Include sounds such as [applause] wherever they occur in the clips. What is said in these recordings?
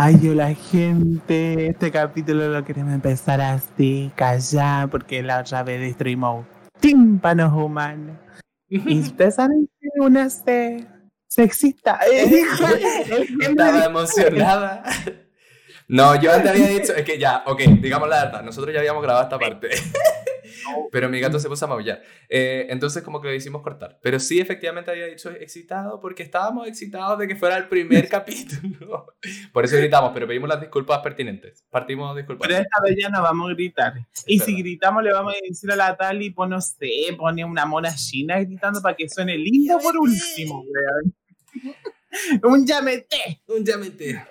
Ay, yo la gente, este capítulo lo queremos empezar así, callar, porque la otra vez destruimos tímpanos humanos. Y [laughs] ustedes saben que una se sexista. [laughs] [laughs] Estaba emocionada. No, yo antes había dicho, es que ya, ok, digamos la verdad, nosotros ya habíamos grabado esta parte. Pero mi gato se puso a maullar. Eh, entonces, como que lo hicimos cortar. Pero sí, efectivamente había dicho excitado porque estábamos excitados de que fuera el primer [laughs] capítulo. Por eso gritamos, pero pedimos las disculpas pertinentes. Partimos disculpas. Pero esta vez ya no vamos a gritar. y si gritamos, le vamos a decir a la Tali, pues no sé, pone una mona china gritando para que suene lindo por último, [laughs] Un llamete. Un llamete.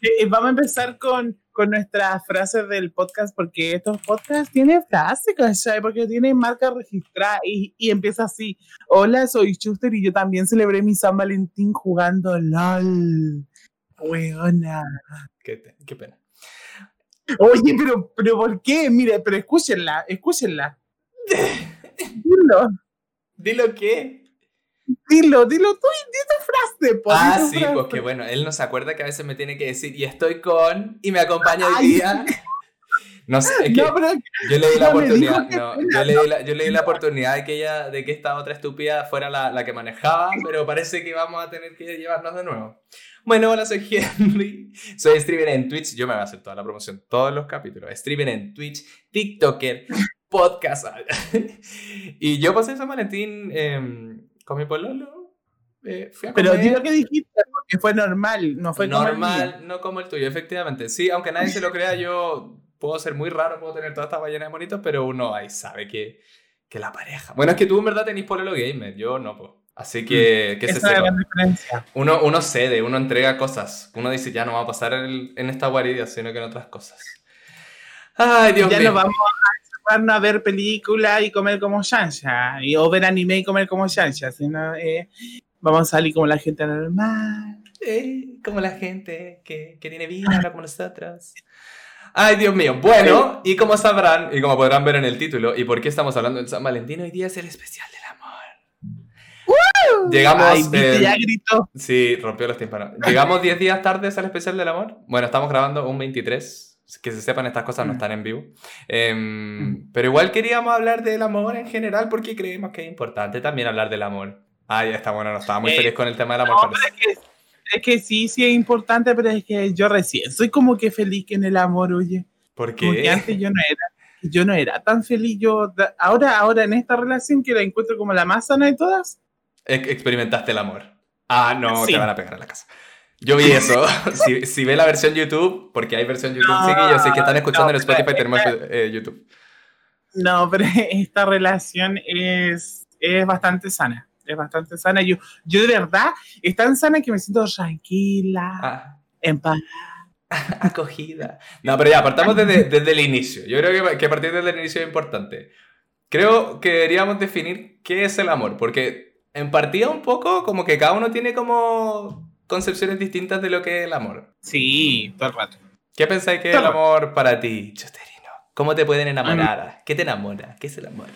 Eh, vamos a empezar con con nuestras frases del podcast, porque estos podcasts tienen frases, ¿cachai? Porque tienen marca registrada y, y, empieza así. Hola, soy Schuster y yo también celebré mi San Valentín jugando LOL. Weona. Qué, qué pena. Oye, pero, pero ¿por qué? Mire, pero escúchenla, escúchenla. [laughs] Dilo. ¿Dilo qué? Dilo, dilo tú y di tu frase. ah, sí, porque bueno, él no se acuerda que a veces me tiene que decir, y estoy con, y me acompaña hoy día. No sé, es que yo le di la oportunidad, no, yo, le di la, yo le di la oportunidad de que ella, de que esta otra estúpida fuera la, la, que manejaba, pero parece que vamos a tener que llevarnos de nuevo. Bueno, hola, soy Henry, soy streamer en Twitch, yo me voy a hacer toda la promoción, todos los capítulos, streamer en Twitch, TikToker, podcast, [laughs] y yo pasé San Valentín... Eh, con mi pololo. Eh, fui a Pero di lo que dijiste, porque fue normal, no fue normal, no como el tuyo, efectivamente. Sí, aunque nadie se lo crea, yo puedo ser muy raro, puedo tener toda esta ballena de monitos, pero uno ahí sabe que, que la pareja. Bueno, es que tú en verdad tenés pololo gamer, yo no, pues. Así que, mm, que se sepa. Uno, uno cede, uno entrega cosas. Uno dice, ya no va a pasar en, en esta guarida, sino que en otras cosas. Ay, Dios mío. Ya no vamos a ver películas y comer como Shansha, y, o ver anime y comer como Shansha, sino eh, vamos a salir como la gente normal. Eh, como la gente que, que tiene vida, como nosotros. Ay, Dios mío. Bueno, y como sabrán, y como podrán ver en el título, y por qué estamos hablando del San Valentín, hoy día es el especial del amor. Llegamos. Ay, ya gritó. Sí, rompió los tímpanos. Llegamos 10 días tardes al especial del amor. Bueno, estamos grabando un 23 que se sepan estas cosas no mm. están en vivo. Mm. pero igual queríamos hablar del amor en general porque creemos que es importante también hablar del amor. Ah, ya está bueno, no estaba muy eh, feliz con el tema del amor. es, que, sí, sí es importante, pero es que yo recién soy como que feliz que en el amor, oye. ¿Por qué? Porque antes yo no era, yo no era tan feliz. Yo ahora, ahora en esta relación que la encuentro como la más sana de todas. Experimentaste el amor. Ah, no, te van a pegar en la casa. Yo vi eso. [laughs] [laughs] si, si, ve la versión YouTube, porque hay versión YouTube, sí que yo sé que están escuchando en Spotify, tenemos eh, YouTube. No, pero [laughs] esta relación es, es bastante sana. Es bastante sana. Yo, yo de verdad, es tan sana que me siento tranquila, ah. en paz. Acogida. No, pero ya, partamos desde, desde el inicio. Yo creo que, que partir desde el inicio es importante. Creo que deberíamos definir qué es el amor, porque en partida un poco como que cada uno tiene como concepciones distintas de lo que es el amor. Sí, todo el rato. ¿Qué pensáis que es el amor para ti, Chosterino? ¿Cómo te pueden enamorar? ¿Qué te enamora? ¿Qué es el amor?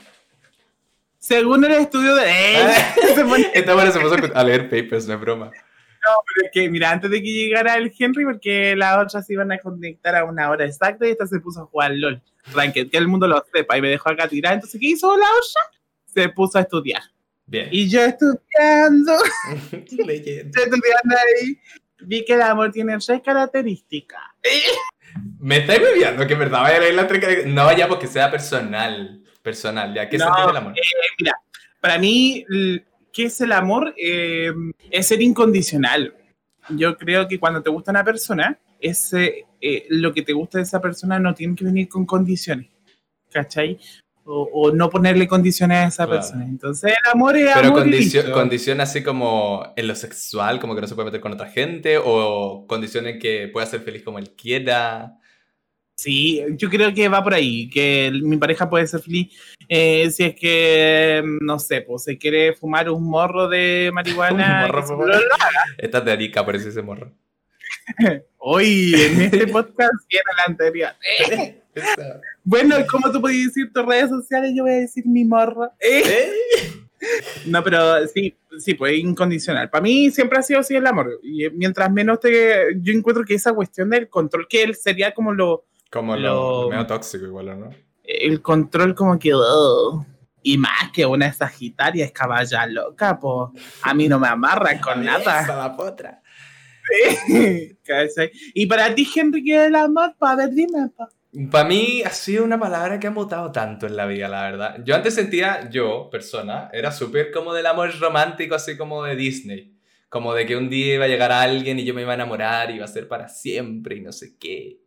Según el estudio de... [laughs] [laughs] Esta hora se puso a leer papers, no es broma. No, pero es que, mira, antes de que llegara el Henry, porque las otras se iban a conectar a una hora exacta y esta se puso a jugar LOL. Ranked, que el mundo lo sepa y me dejó acá tirar. Entonces, ¿qué hizo la otra? Se puso a estudiar. Y yo estudiando, [laughs] Leyendo. estudiando ahí, vi que el amor tiene tres características. [laughs] Me estáis viendo que en verdad vaya a leer la tres No, ya porque sea personal. Personal, ¿ya? ¿Qué no, el amor? Eh, mira, para mí, ¿qué es el amor? Eh, es ser incondicional. Yo creo que cuando te gusta una persona, ese, eh, lo que te gusta de esa persona no tiene que venir con condiciones. ¿Cachai? O, no ponerle condiciones a esa persona. Entonces el amor es Pero amor condición así como en lo sexual, como que no se puede meter con otra gente, o condiciones que pueda ser feliz como él quiera. Sí, yo creo que va por ahí, que mi pareja puede ser feliz eh, si es que, no sé, pues se quiere fumar un morro de marihuana. [laughs] un morro, Esta de Arica parece ese morro. [laughs] Hoy, en este podcast y en el anterior. [laughs] bueno, como tú puedes decir tus redes sociales, yo voy a decir mi morro. ¿Eh? [laughs] No, pero sí, sí, pues incondicional. Para mí siempre ha sido así el amor. Y mientras menos te. Yo encuentro que esa cuestión del control, que él sería como lo. Como lo, medio tóxico, igual, ¿no? El control, como que. Oh, y más que una Sagitaria es caballa loca, pues a mí no me amarra con nada. la potra. [laughs] y para ti, Henry, ¿qué es el amor? Para ver, dime, pa. Para mí ha sido una palabra que ha mutado tanto en la vida, la verdad. Yo antes sentía, yo, persona, era súper como del amor romántico, así como de Disney. Como de que un día iba a llegar alguien y yo me iba a enamorar y iba a ser para siempre y no sé qué.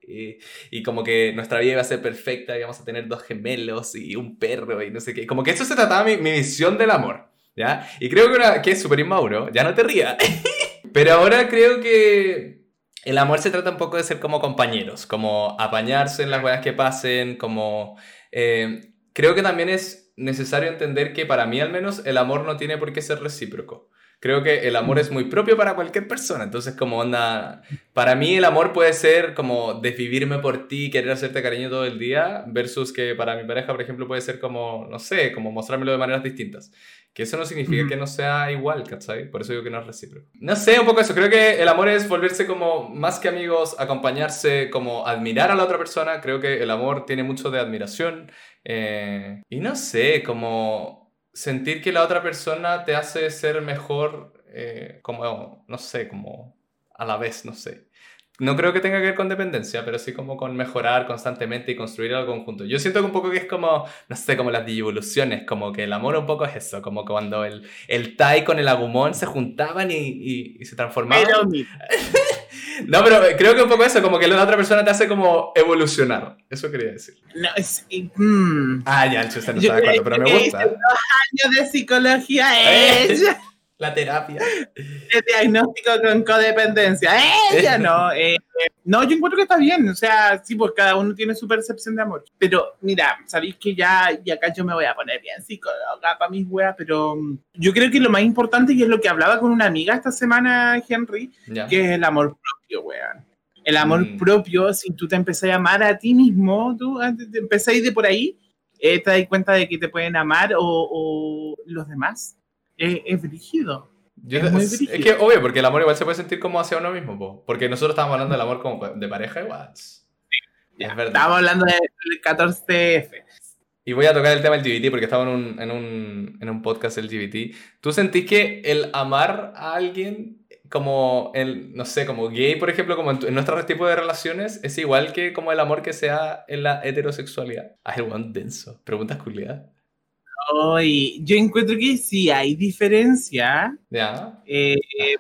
Y, como que nuestra vida iba a ser perfecta, íbamos a tener dos gemelos y un perro y no sé qué. Como que eso se trataba mi, mi visión del amor, ¿ya? Y creo que, que es súper inmauro, ya no te rías. [laughs] Pero ahora creo que el amor se trata un poco de ser como compañeros, como apañarse en las cosas que pasen, como... Eh, creo que también es necesario entender que para mí al menos el amor no tiene por qué ser recíproco. Creo que el amor es muy propio para cualquier persona, entonces como onda, para mí el amor puede ser como desvivirme por ti, querer hacerte cariño todo el día, versus que para mi pareja, por ejemplo, puede ser como, no sé, como mostrármelo de maneras distintas. Que eso no significa que no sea igual, ¿cachai? Por eso digo que no es recíproco. No sé, un poco eso. Creo que el amor es volverse como más que amigos, acompañarse, como admirar a la otra persona. Creo que el amor tiene mucho de admiración. Eh, y no sé, como sentir que la otra persona te hace ser mejor, eh, como, no sé, como a la vez, no sé no creo que tenga que ver con dependencia, pero sí como con mejorar constantemente y construir algo conjunto. Yo siento que un poco que es como, no sé, como las evoluciones, como que el amor un poco es eso, como cuando el, el Tai con el Agumon se juntaban y, y, se transformaban. [laughs] no, pero creo que un poco eso, como que la otra persona te hace como evolucionar. Eso quería decir. No, es, mm. Ah, ya, el chiste no está de acuerdo, pero me gusta. Dos años de psicología [laughs] ella. La terapia. El diagnóstico con codependencia. Ella no. [laughs] Eh, no, yo encuentro que está bien. O sea, sí, pues cada uno tiene su percepción de amor. Pero mira, sabéis que ya, y acá yo me voy a poner bien psicóloga para mis weas, pero mm, yo creo que lo más importante, y es lo que hablaba con una amiga esta semana, Henry, que es el amor propio, weón. El amor mm. propio, si tú te empezás a amar a ti mismo, tú te ir de por ahí, eh, te das cuenta de que te pueden amar o, o los demás es, brígido. es, que obvio, porque el amor igual se puede sentir como hacia uno mismo, porque nosotros estamos hablando del amor como de pareja igual. Sí, es verdad. Estamos hablando del 14F. Y voy a tocar el tema LGBT porque estaba en un, en un, en un podcast LGBT. ¿Tú sentís que el amar a alguien como el, no sé, como gay, por ejemplo, como en, nuestro tipo de relaciones, es igual que como el amor que sea en la heterosexualidad? Ah, el one denso. Preguntas culiadas yo encuentro que sí hay diferencia. Eh,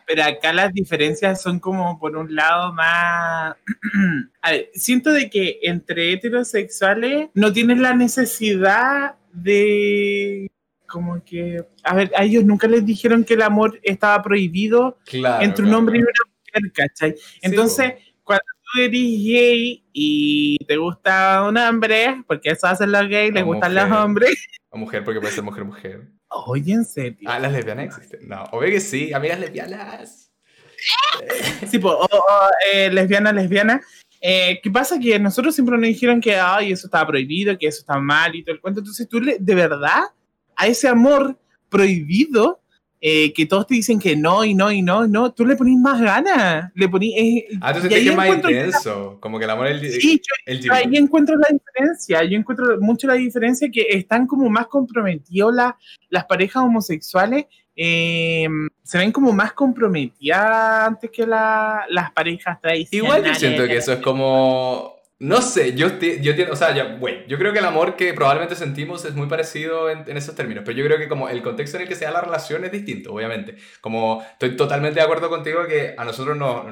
pero acá las diferencias son como por un lado más. [clears throat] a ver, siento de que entre heterosexuales no tienen la necesidad de. Como que. A ver, a ellos nunca les dijeron que el amor estaba prohibido entre un hombre y una mujer, ¿cachai? Entonces, cuando eres gay y te gusta un hombre, porque eso hacen los gays, les gustan los hombres. O mujer porque puede ser mujer, mujer. Oye, en serio. Ah, las lesbianas existen. No, obvio que sí, amigas lesbianas. [laughs] sí, pues, o, eh, lesbiana, lesbiana. Eh, ¿Qué pasa? Que nosotros siempre nos dijeron que ay, eso estaba prohibido, que eso está mal y todo el cuento. Entonces tú, de verdad, a ese amor prohibido eh, que todos te dicen que no y no y no, no, tú le ponís más ganas. Le ponís, eh, ah, tú que es más intenso, como que el amor es el, sí, yo, ahí encuentro la diferencia, yo encuentro mucho la diferencia que están como más comprometidos las parejas homosexuales, eh, se ven como más comprometidas antes que las parejas tradicionales. Igual yo siento que eso es como no sé, yo, yo o sea, ya, bueno, yo creo que el amor que probablemente sentimos es muy parecido en, en, esos términos, pero yo creo que como el contexto en el que se da la relación es distinto, obviamente. Como estoy totalmente de acuerdo contigo que a nosotros nos,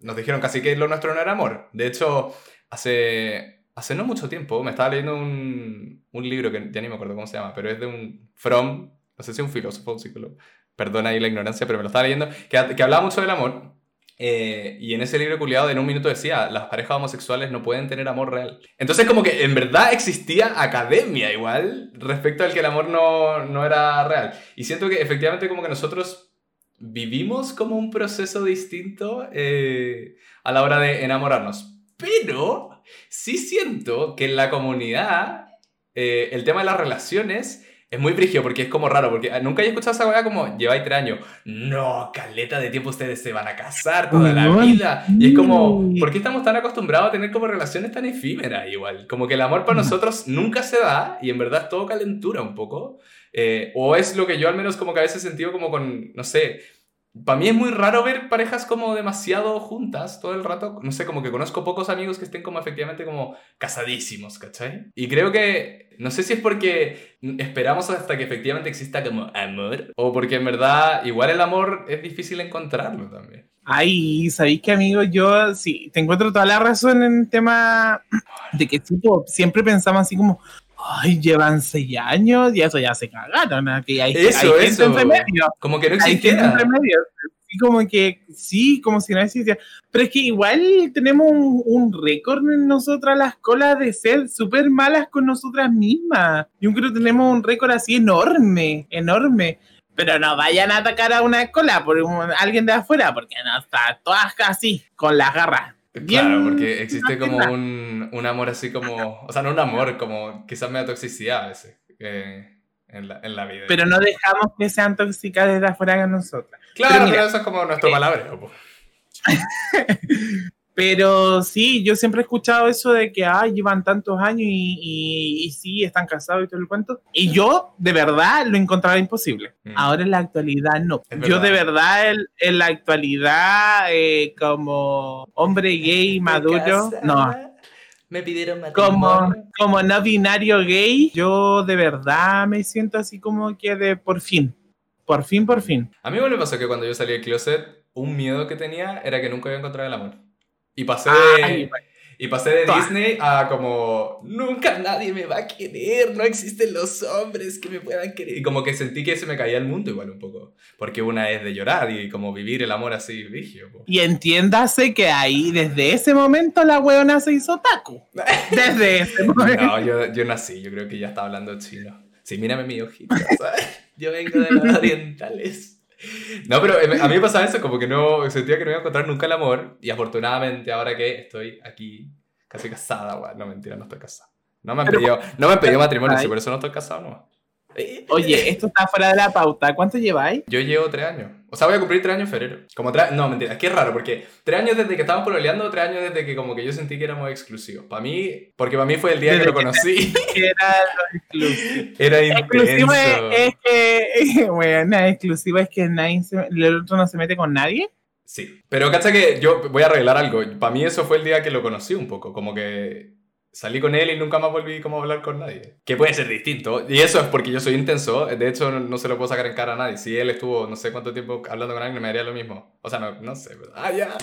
nos dijeron casi que lo nuestro no era amor. De hecho, hace, hace no mucho tiempo me estaba leyendo un, un libro que ya ni me acuerdo cómo se llama, pero es de un From, no sé si un filósofo o un perdona ahí la ignorancia, pero me lo estaba leyendo, que, que hablaba mucho del amor eh, y en ese libro culiado, en un minuto decía, las parejas homosexuales no pueden tener amor real. Entonces como que en verdad existía academia igual respecto al que el amor no, no era real. Y siento que efectivamente como que nosotros vivimos como un proceso distinto eh, a la hora de enamorarnos. Pero sí siento que en la comunidad eh, el tema de las relaciones es muy brigio porque es como raro, porque nunca he escuchado esa weá como lleváis tres años. No, caleta de tiempo ustedes se van a casar toda la vida. Y es como, ¿por qué estamos tan acostumbrados a tener como relaciones tan efímeras igual? Como que el amor para nosotros nunca se da y en verdad es todo calentura un poco. Eh, o es lo que yo al menos como que a veces he sentido como con, no sé, para mí es muy raro ver parejas como demasiado juntas todo el rato. No sé, como que conozco pocos amigos que estén como efectivamente como casadísimos, ¿cachai? Y creo que, no sé si es porque esperamos hasta que efectivamente exista como amor o porque en verdad igual el amor es difícil encontrarlo también. Ay, ¿sabéis que amigo? Yo sí, te encuentro toda la razón en el tema de que siempre pensamos así como, ay, llevan seis años y eso ya se cagaron. Que hay, eso, hay eso. Entre medio. Como que no existiera. Entre medio. Sí, como que sí, como si no existiera. Pero es que igual tenemos un, récord en nosotras las colas de ser súper malas con nosotras mismas. Yo creo que tenemos un récord así enorme, enorme. Pero no vayan a atacar a una cola por alguien de afuera, porque no está todas así, con las garras claro, porque existe como un, un, amor así como, o sea, no un amor, como quizás media toxicidad a veces eh, en, la, en, la, vida. Pero no dejamos que sean tóxicas desde afuera de nosotras. Claro, pero, eso es como nuestro eh. [laughs] Pero sí, yo siempre he escuchado eso de que, ay, llevan tantos años y, y, sí, están casados y todo el cuento. Y yo, de verdad, lo encontraba imposible. Mm. Ahora en la actualidad no. Yo de verdad, en, la actualidad, eh, como hombre gay [laughs] maduro, no. Me pidieron Como, como no binario gay, yo de verdad me siento así como que de por fin. Por fin, por fin. A mí me pasó que cuando yo salí del closet, un miedo que tenía era que nunca iba a encontrar el amor. Y pasé de, y pasé de Disney a como, nunca nadie me va a querer, no existen los hombres que me puedan querer. Y como que sentí que se me caía el mundo igual un poco. Porque una es de llorar y como vivir el amor así vigio. Y entiéndase que ahí, desde ese momento, la weona se hizo taco. Desde ese [laughs] momento. No, yo, yo nací, yo creo que ya estaba hablando chino. Sí, mírame mi ojito, Yo vengo de los [laughs] orientales. [laughs] No, pero eh, a mí me pasaba eso, como que no sentía que no iba a encontrar nunca el amor. Y afortunadamente, ahora que estoy aquí, casi casada, no mentira, no estoy casada. No me han pedido, no me han pedido matrimonio, por eso no estoy casado, no. [laughs] Oye, esto está fuera de la pauta. ¿Cuánto lleváis? Yo llevo tres años. O sea, voy a cumplir tres años en febrero. Como tres... No, mentira. Es que es raro porque tres años desde que estábamos pololeando, tres años desde que como que yo sentí que éramos exclusivos. Para mí, porque para mí fue el día que lo conocí. [laughs] Era lo exclusivo. Era exclusivo es, que... [laughs] Bueno, exclusivo es que nadie el otro no se mete con nadie. Sí, pero cacha que yo voy a arreglar algo. Para mí eso fue el día que lo conocí un poco, como que salí con él y nunca más volví como a hablar con nadie. Que puede ser distinto. Y eso es porque yo soy intenso. De hecho, no, se lo puedo sacar en cara a nadie. Si él estuvo no sé cuánto tiempo hablando con alguien, me haría lo mismo. O sea, no, no sé. Ah, ya.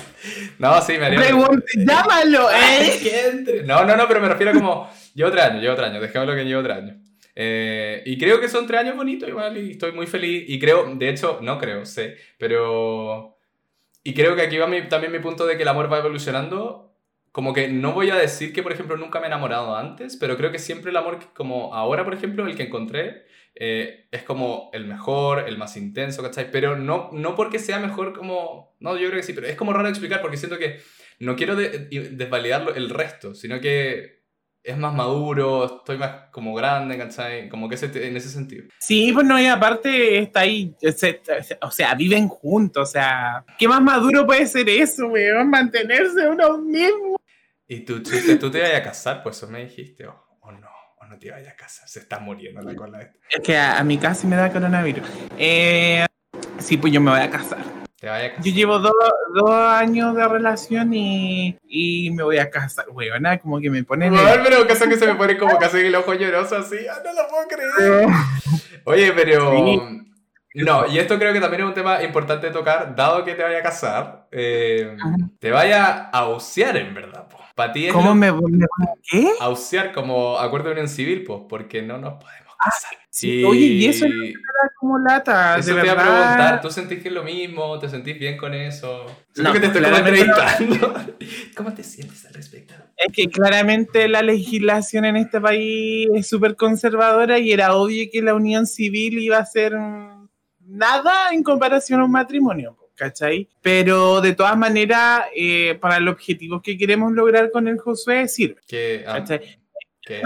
No, sí, me haría lo mismo. Llámalo, ¿eh? No, no, no, pero me refiero a como... Llevo tres años, llevo tres años. Dejémoslo que llevo tres años. Eh, y creo que son tres años bonitos igual y estoy muy feliz. Y creo, de hecho, no creo, sé, pero... Y creo que aquí va mi, también mi punto de que el amor va evolucionando como que no voy a decir que, por ejemplo, nunca me he enamorado antes, pero creo que siempre el amor, como ahora, por ejemplo, el que encontré, eh, es como el mejor, el más intenso, ¿cachai? Pero no, no porque sea mejor como... No, yo creo que sí, pero es como raro explicar porque siento que no quiero desvalidar el resto, sino que es más maduro, estoy más como grande, ¿cachai? Como que ese, en ese sentido. Sí, pues no, y aparte está ahí, o sea, viven juntos, o sea, ¿qué más maduro puede ser eso, weón? Mantenerse uno mismo. ¿Y tú, tú, te ibas a casar? Pues eso me dijiste, o, no, o no te ibas a casar, se está muriendo la cola. Es que a, mí casi me da coronavirus. Eh, sí, pues yo me voy a casar. Te vaya a casar. Yo llevo dos, dos años de relación y, y, me voy a casar, nada como que me pone... No, pero caso que se me pone como casi el ojo lloroso así, ah, no lo puedo creer. Oye, pero... No, y esto creo que también es un tema importante de tocar, dado que te vaya a casar, eh, te vaya a ausear en verdad. Para ti es ¿Cómo me, me, qué? Ausear como acuerdo de unión civil, pues, porque no nos podemos ah, casar. sí. Oye, y eso no como lata. Eso te iba a preguntar, ¿tú sentís que es lo mismo? ¿Te sentís bien con eso? Siento que te estoy entrevistando. [laughs] ¿Cómo te sientes al respecto? Es que claramente la legislación en este país es súper conservadora y era obvio que la unión civil iba a ser nada en comparación a un matrimonio. ¿Cachai? Pero de todas maneras, eh, para el objetivo que queremos lograr con el Josué sirve. Que, ah, que,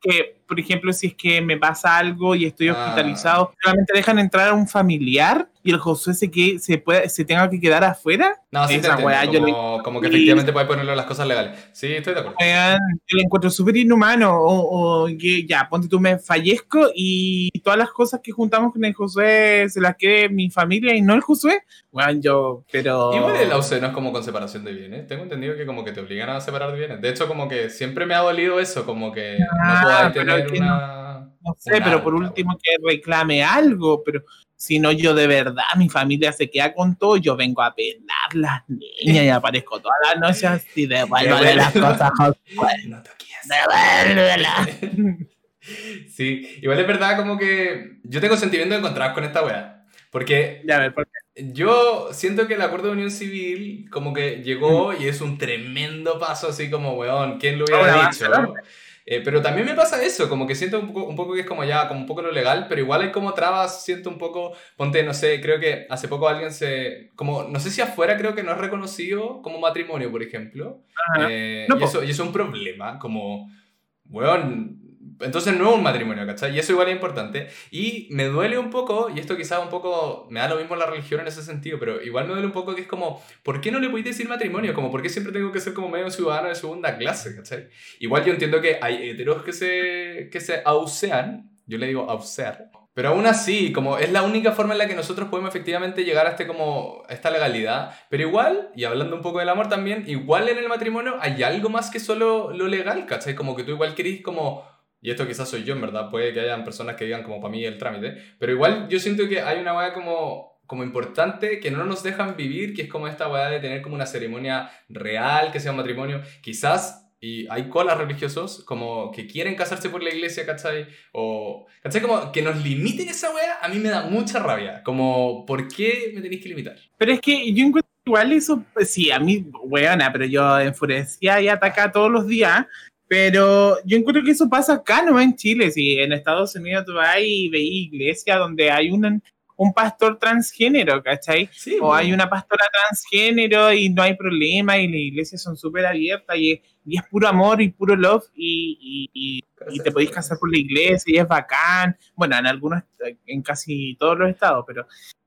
que, por ejemplo, si es que me pasa algo y estoy ah. hospitalizado, solamente dejan entrar a un familiar y el Josué se, que, se, puede, se tenga que quedar afuera. No, sí, Esa como, como, que efectivamente puede ponerlo las cosas legales. Sí, estoy de acuerdo. yo lo encuentro súper inhumano. O, que ya, ponte tú, me fallezco y todas las cosas que juntamos con el Josué se las quede mi familia y no el Josué. Bueno, yo, pero. Igual el AUC no es como con separación de bienes. Tengo entendido que como que te obligan a separar de bienes. De hecho, como que siempre me ha dolido eso, como que no ah, tener una. No, sé, pero por último que reclame algo, pero si no, yo de verdad, mi familia se queda con todo, yo vengo a pelar las niñas y aparezco todas las noches así, de [laughs] las cosas. [laughs] no [laughs] Sí, igual es verdad como que yo tengo sentimientos encontrados con esta wea. Porque ya, ver, ¿por yo siento que el acuerdo de unión civil como que llegó y es un tremendo paso así como, weón, ¿quién lo hubiera dicho? Eh, pero también me pasa eso, como que siento un poco, un poco que es como ya, como un poco lo legal, pero igual hay como trabas, siento un poco, ponte, no sé, creo que hace poco alguien se, como, no sé si afuera creo que no es reconocido como matrimonio, por ejemplo. Eh, y, eso, y eso es un problema, como, weón, entonces no es un matrimonio, ¿cachai? Y eso igual es importante. Y me duele un poco, y esto quizás un poco, me da lo mismo la religión en ese sentido, pero igual me duele un poco que es como, ¿por qué no le podéis decir matrimonio? Como, ¿por qué siempre tengo que ser como medio ciudadano de segunda clase, ¿cachai? Igual yo entiendo que hay heteros que se, que se ausean, yo le digo ausear, pero aún así, como es la única forma en la que nosotros podemos efectivamente llegar a, este como, esta legalidad. Pero igual, y hablando un poco del amor también, igual en el matrimonio hay algo más que solo lo legal, ¿cachai? Como que tú igual querís como y esto quizás soy yo, en verdad, puede que hayan personas que digan como para mí el trámite, pero igual yo siento que hay una weá como, como importante que no nos dejan vivir, que es como esta weá de tener como una ceremonia real, que sea un matrimonio, quizás y hay colas religiosos como que quieren casarse por la iglesia, ¿cachai? O, ¿cachai? Como que nos limiten esa weá, a mí me da mucha rabia. Como, ¿por qué me tenéis que limitar? Pero es que yo encuentro igual eso, sí, a mí, weona, pero yo enfurecía y atacaba todos los días pero yo encuentro que eso pasa acá, no en Chile. Si en Estados Unidos tú vas y veis iglesia donde hay un, un pastor transgénero, ¿cachai? o hay una pastora transgénero y no hay problema y las iglesias son súper abiertas y, y, es puro amor y puro love y, y, y te podéis casar por la iglesia y es bacán. Bueno, en algunos, en casi todos los estados, pero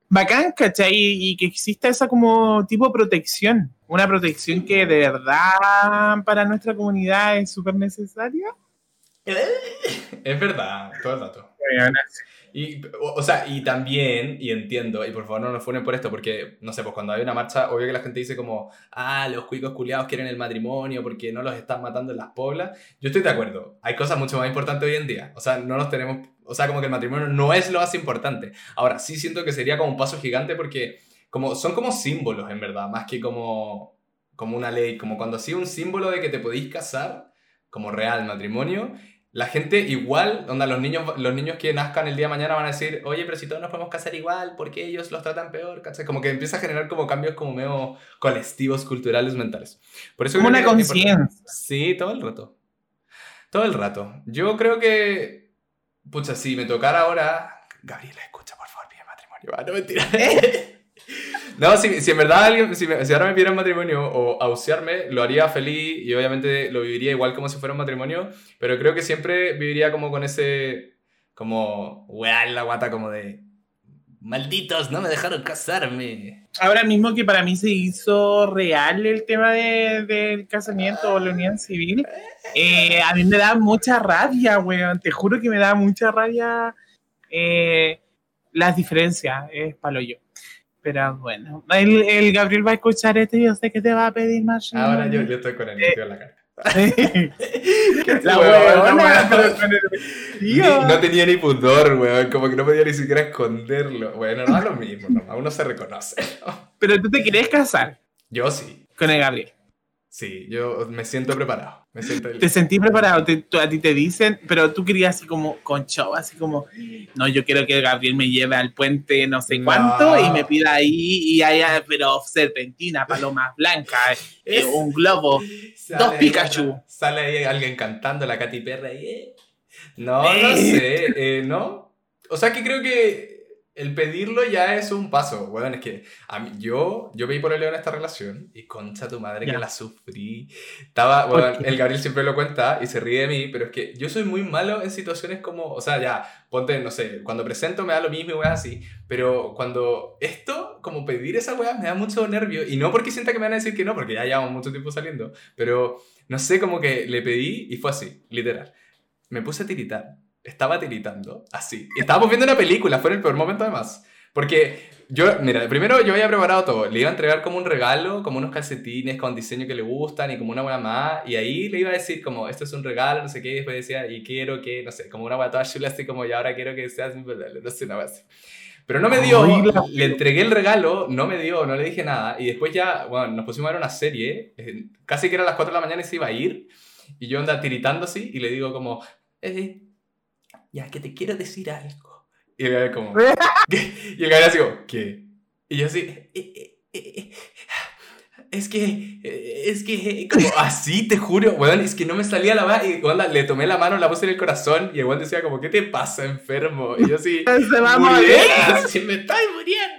bacán, ¿cachai? Y, que exista esa como tipo de protección, una protección que de verdad para nuestra comunidad es súper necesaria. Es verdad, todo el rato. Y, o, sea, y también, y entiendo, y por favor no nos funen por esto, porque, no sé, pues cuando hay una marcha, obvio que la gente dice como, ah, los cuicos culiados quieren el matrimonio porque no los están matando en las poblas. Yo estoy de acuerdo, hay cosas mucho más importantes hoy en día. O sea, no nos tenemos o sea, como que el matrimonio no es lo más importante. Ahora, sí siento que sería como un paso gigante porque como, son como símbolos, en verdad, más que como, como una ley. Como cuando ha sido un símbolo de que te podéis casar, como real matrimonio, la gente igual, donde los niños, los niños que nazcan el día de mañana van a decir, oye, pero si todos nos podemos casar igual, ¿por qué ellos los tratan peor? ¿Cachai? Como que empieza a generar como cambios como medio colectivos, culturales, mentales. Por eso como una conciencia. Sí, todo el rato. Todo el rato. Yo creo que Pucha, si me tocara ahora. Gabriela, escucha, por favor, pide matrimonio. Ah, no mentira. [laughs] no, si, si, en verdad alguien, si, si, ahora me pidieran matrimonio o ausearme, lo haría feliz y obviamente lo viviría igual como si fuera un matrimonio, pero creo que siempre viviría como con ese, como, weá en la guata, como de, malditos, no me dejaron casarme. Ahora mismo que para mí se hizo real el tema de, del casamiento o la unión civil, eh, a mí me da mucha rabia, weón. Te juro que me da mucha rabia eh, las diferencias. Es palo yo. Pero bueno, el, el, Gabriel va a escuchar esto y yo sé que te va a pedir más. Ahora yo, yo estoy con el eh, en la cara. No tenía ni pudor, weón. Como que no podía ni siquiera esconderlo. Bueno, no es lo mismo, no, uno se reconoce. Pero tú te querés casar. Yo sí. Con el Gabriel. Sí, yo me siento preparado. Me siento te sentí preparado, a ti te dicen, pero tú querías así como con show, así como, no, yo quiero que Gabriel me lleve al puente no sé cuánto y me pida ahí y haya, pero serpentina, palomas blancas, eh, un globo, dos Pikachu. sale ahí alguien cantando la Katy Perry. Eh. No, no sé, eh, ¿no? O sea que creo que el pedirlo ya es un paso. Bueno, es que a mí, yo, yo veí por el león esta relación y concha tu madre que la sufrí. Estaba, bueno, el Gabriel siempre lo cuenta y se ríe de mí, pero es que yo soy muy malo en situaciones como, o sea, ya, ponte, no sé, cuando presento me da lo mismo y weas así, pero cuando esto, como pedir esa wea, me da mucho nervio y no porque sienta que me van a decir que no, porque ya llevamos mucho tiempo saliendo, pero no sé, como que le pedí y fue así, literal. Me puse a tiritar estaba tiritando, así. Estábamos viendo una película, fue el peor momento además. Porque yo, mira, primero yo había preparado todo. Le iba a entregar como un regalo, como unos calcetines con diseño que le gustan y como una buena más. Y ahí le iba a decir como, esto es un regalo, no sé qué. Y después decía, y quiero que, no sé, como una toda chula, así como, y ahora quiero que seas mi no sé, una base. Pero no me dio, le entregué el regalo, no me dio, no le dije nada. Y después ya, bueno, nos pusimos a ver una serie, eh, casi que era las 4 de la mañana y se iba a ir. Y yo andaba tiritando así y le digo como, eh, ya que te quiero decir algo. Y el gallo como, [laughs] y el gallo así como, ¿qué? Y yo así, eh, eh, eh, es que, es que, como [laughs] así, te juro, weón, es que no me salía la mano, y cuando le tomé la mano, la puse en el corazón, y el weón decía como, ¿qué te pasa, enfermo? Y yo así, [laughs] se va a morir, si me estoy muriendo.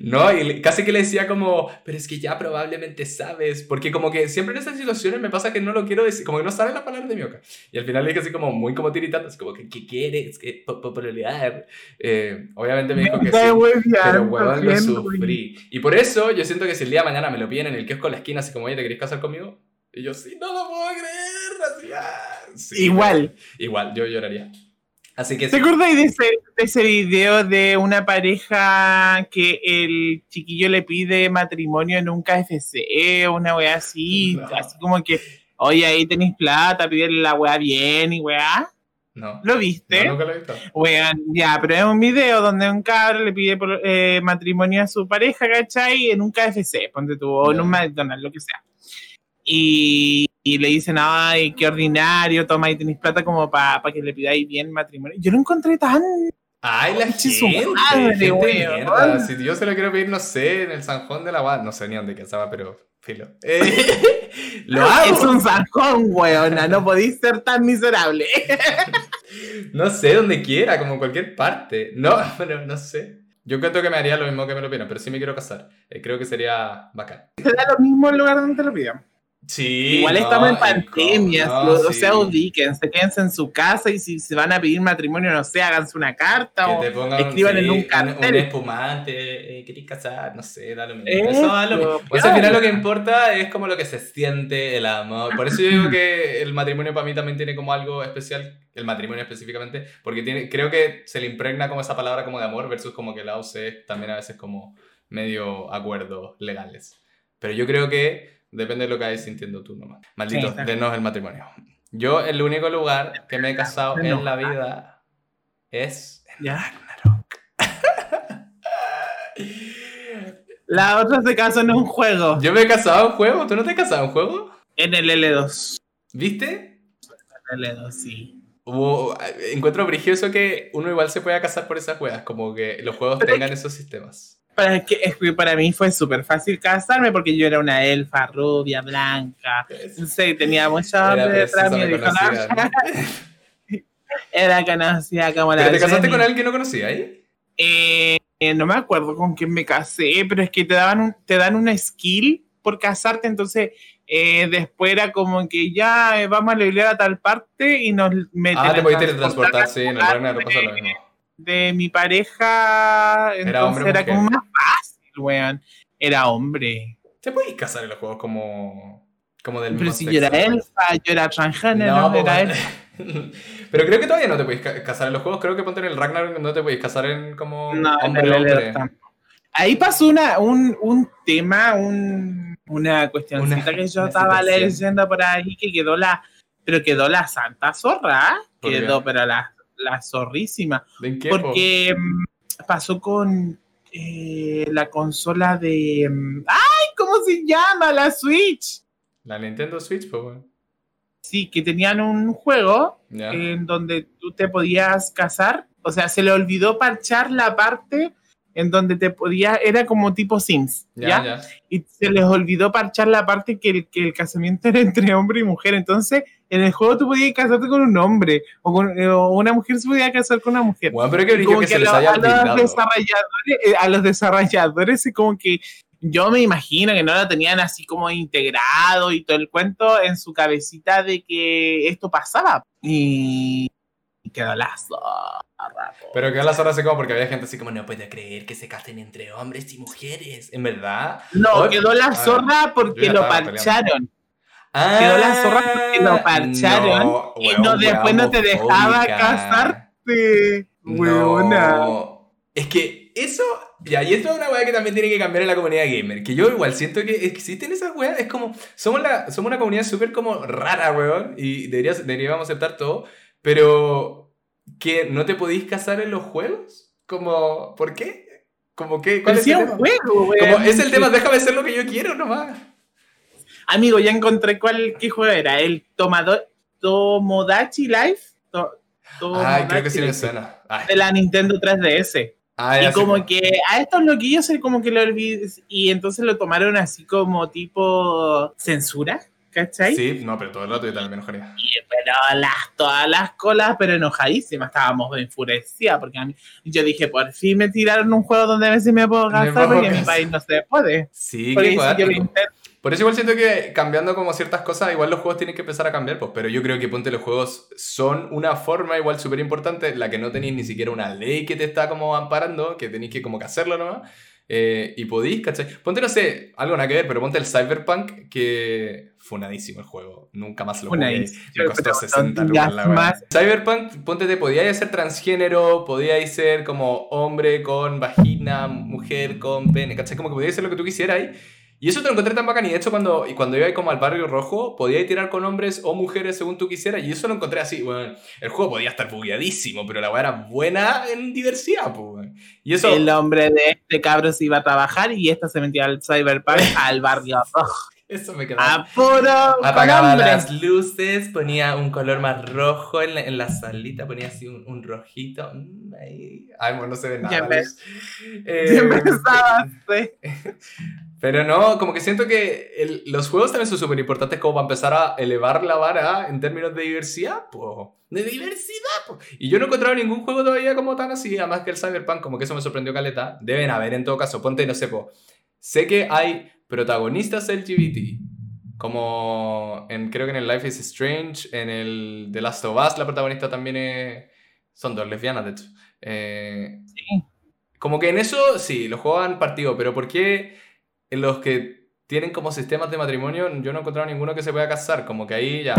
No, y casi que le decía como, pero es que ya probablemente sabes, porque como que siempre en estas situaciones me pasa que no lo quiero decir, como que no sabe la palabra de mi boca. Y al final le dije así como muy como tiritando, así como que, ¿qué quieres? ¿Qué popularidad? Eh, obviamente me dijo que sí, pero huevón lo sufrí. Y por eso yo siento que si el día de mañana me lo piden en el kiosco en la esquina, así como, oye, ¿te querés casar conmigo? Y yo, sí, no lo puedo creer. Así, ah, igual. Igual, yo lloraría. Así que ¿Te acuerdas de ese, de ese video de una pareja que el chiquillo le pide matrimonio en un KFC, una weá así, así como que, oye, ahí tenéis plata, pídele la weá bien y weá? No. ¿Lo viste? No, nunca lo he visto. Weón, ya, pero es un video donde un cabrón le pide eh, matrimonio a su pareja, ¿cachai? En un KFC, ponte tú, o en un McDonald's, lo que sea. Y y le dicen, ay, qué ordinario, toma y tenéis plata como para que le pidáis bien matrimonio. Yo lo encontré tan... Ay, la gente, madre, mierda. Si yo se lo quiero pedir, no sé, en el Sanjón de la Guada, no sé ni dónde estaba, pero filo. Eh, [laughs] lo hago. Es un Sanjón, weona, no podéis ser tan miserable. [laughs] no sé, donde quiera, como en cualquier parte. No, [laughs] pero no sé. Yo creo que me haría lo mismo que me lo pidan, pero sí me quiero casar. Eh, creo que sería bacán. ¿Será lo mismo el lugar donde te lo pidan? Sí, Igual estamos en pandemia, o sea, ubíquense, quédense en su casa y si se van a pedir matrimonio, no sé, háganse una carta o escriban en un cartel. Un, espumante, eh, querés casar, no sé, da lo mismo. Eso, da lo mismo. Pues al final lo que importa es como lo que se siente el amor. Por eso yo digo que el matrimonio para mí también tiene como algo especial, el matrimonio específicamente, porque tiene, creo que se le impregna como esa palabra como de amor versus como que la OC también a veces como medio acuerdos legales. Pero yo creo que Depende de lo que hayas sintiendo tú nomás. Maldito, denos el matrimonio. Yo, el único lugar que me he casado en la vida es ¿Ya? [laughs] La otra se casó en un juego. Yo me he casado en un juego. ¿Tú no te has casado en un juego? En el L2. ¿Viste? En el L2, sí. encuentro brigioso que uno igual se pueda casar por esas juegas, como que los juegos tengan esos sistemas para, que, para mí fue súper fácil casarme porque yo era una elfa rubia, blanca. Entonces tenía mucha hambre detrás mío. [laughs] Era conocida como la. ¿Pero te casaste con alguien que no conocía ahí? Eh, no me acuerdo con quién me casé, pero es que te, daban te dan una skill por casarte, entonces eh, después era como que ya eh, vamos a leer a tal parte y nos meten. Ah, te podías transportar, sí, en el no pasa lo mismo de mi pareja, era, hombre, era como más fácil, weón. Era hombre. ¿Te podéis casar en los juegos como, como del Pero si yo era elfa, yo era transgénero, no, era elfa. [laughs] Pero creo que todavía no te podéis casar en los juegos. Creo que ponte en el Ragnarok no te podéis casar en como no, hombre hombre. Ahí pasó una, un, un tema, un, una cuestioncita que yo estaba leyendo por ahí que quedó la. Pero quedó la santa zorra. Quedó, pero la la zorrísima. Porque mm, pasó con eh, la consola de. Mm, ¡Ay! ¿Cómo se llama? La Switch. La Nintendo Switch, pues Sí, que tenían un juego en donde tú te podías casar. O sea, se le olvidó parchar la parte en donde te podía, era como tipo Sims, ¿ya? Y se les olvidó parchar la parte que el, que el casamiento era entre hombre y mujer. Entonces, en el juego tú podías casarte con un hombre o, con, eh, una mujer se podía casar con una mujer. Bueno, pero que, que, se les haya a, los desarrolladores, eh, a los desarrolladores es como que yo me imagino que no lo tenían así como integrado y todo el cuento en su cabecita de que esto pasaba. Y quedó la zorra. Pero quedó la zorra así como porque había gente así como no puede creer que se casen entre hombres y mujeres. ¿En verdad? No, quedó la zorra porque lo parcharon. Quedó la zorra porque lo parcharon y no, después no te dejaba casarte. No. Es que eso ya, y esto es una weá que también tiene que cambiar en la comunidad gamer. Que yo igual siento que existen esas weas. Es como. Somos, la, somos una comunidad súper como rara, weón. Y deberías, deberíamos aceptar todo. Pero. Que no te podéis casar en los juegos. Como. ¿Por qué? Como que. ¿Cuál es el? Juego. Como, es el tema, déjame hacer lo que yo quiero nomás. Amigo, ya encontré cuál qué juego era. El Tomador, Tomodachi Life. Ay, creo que sí me suena. De la Nintendo 3DS. Ah, y como que a estos loquillos como que lo olvides y entonces lo tomaron así como tipo censura, ¿cachai? Sí, no, pero todo el rato yo también me enojaría. Y, pero las, todas las colas, pero enojadísimas, estábamos enfurecidas porque a mí, yo dije, por fin me tiraron un juego donde a veces me puedo gastar porque en mi país no se puede. Sí, qué yo lo intento por eso igual siento que cambiando como ciertas cosas, igual los juegos tienen que empezar a cambiar, pues, pero yo creo que ponte los juegos son una forma igual súper importante, la que no tenéis ni siquiera una ley que te está como amparando, que tenéis que como que hacerlo nomás, eh, y podéis, ¿cachai? Ponte, no sé, algo nada que ver, pero ponte el Cyberpunk, que funadísimo el juego, nunca más lo jugué, me costó 60 lucas la más. Cyberpunk, ponte, te podíais ser transgénero, podíais ser como hombre con vagina, mujer con pene, ¿cachai? Como que podíais ser lo que tú quisieras y eso te lo encontré tan bacán. Y de hecho, cuando, y cuando iba como al barrio rojo, podía tirar con hombres o mujeres según tú quisieras. Y eso lo encontré así. Bueno, el juego podía estar bugueadísimo, pero la weá era buena en diversidad. Pues. Y eso... El hombre de este cabro se iba a trabajar y esta se metía al cyberpunk [laughs] al barrio rojo. Eso me quedaba. Apuro. Apagaba las luces, ponía un color más rojo en la, en la salita, ponía así un, un rojito. Mm, ay, bueno, no se ve nada. [laughs] Ya, ves. Eh, [laughs] Pero no, como que siento que el, los juegos también son súper importantes como para empezar a elevar la vara en términos de diversidad, pues. De diversidad, pues. Y yo no he encontrado ningún juego todavía como tan así, además que el Cyberpunk, como que eso me sorprendió caleta. Deben haber en todo caso, ponte, no sé, po. Sé que hay protagonistas LGBT, como en, creo que en el Life is Strange, en el The Last of Us, la protagonista también es... Son dos lesbianas, de hecho. Eh, sí. Como que en eso, sí, los juegos han partido, pero ¿por qué en los que tienen como sistemas de matrimonio, yo no he encontrado ninguno que se pueda casar. Como que ahí ya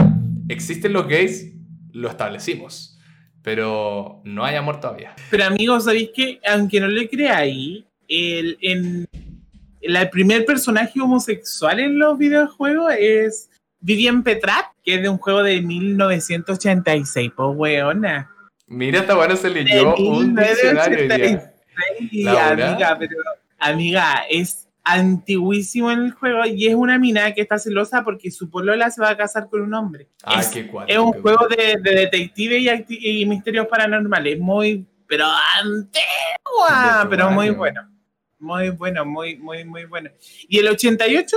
existen los gays, lo establecimos. Pero no hay amor todavía. Pero amigos, ¿sabéis que aunque no le creáis, el, en, el primer personaje homosexual en los videojuegos es Vivian Petrat, que es de un juego de 1986, pues weona. Mira, está bueno, se leyó un diccionario. amiga, pero amiga, es antiguísimo en el juego y es una mina que está celosa porque su polola se va a casar con un hombre. Ah, es, qué es un juego de, detective y, misterios paranormales, muy, pero antigua, pero muy bueno. Muy bueno, muy, muy, muy bueno. Y el 88,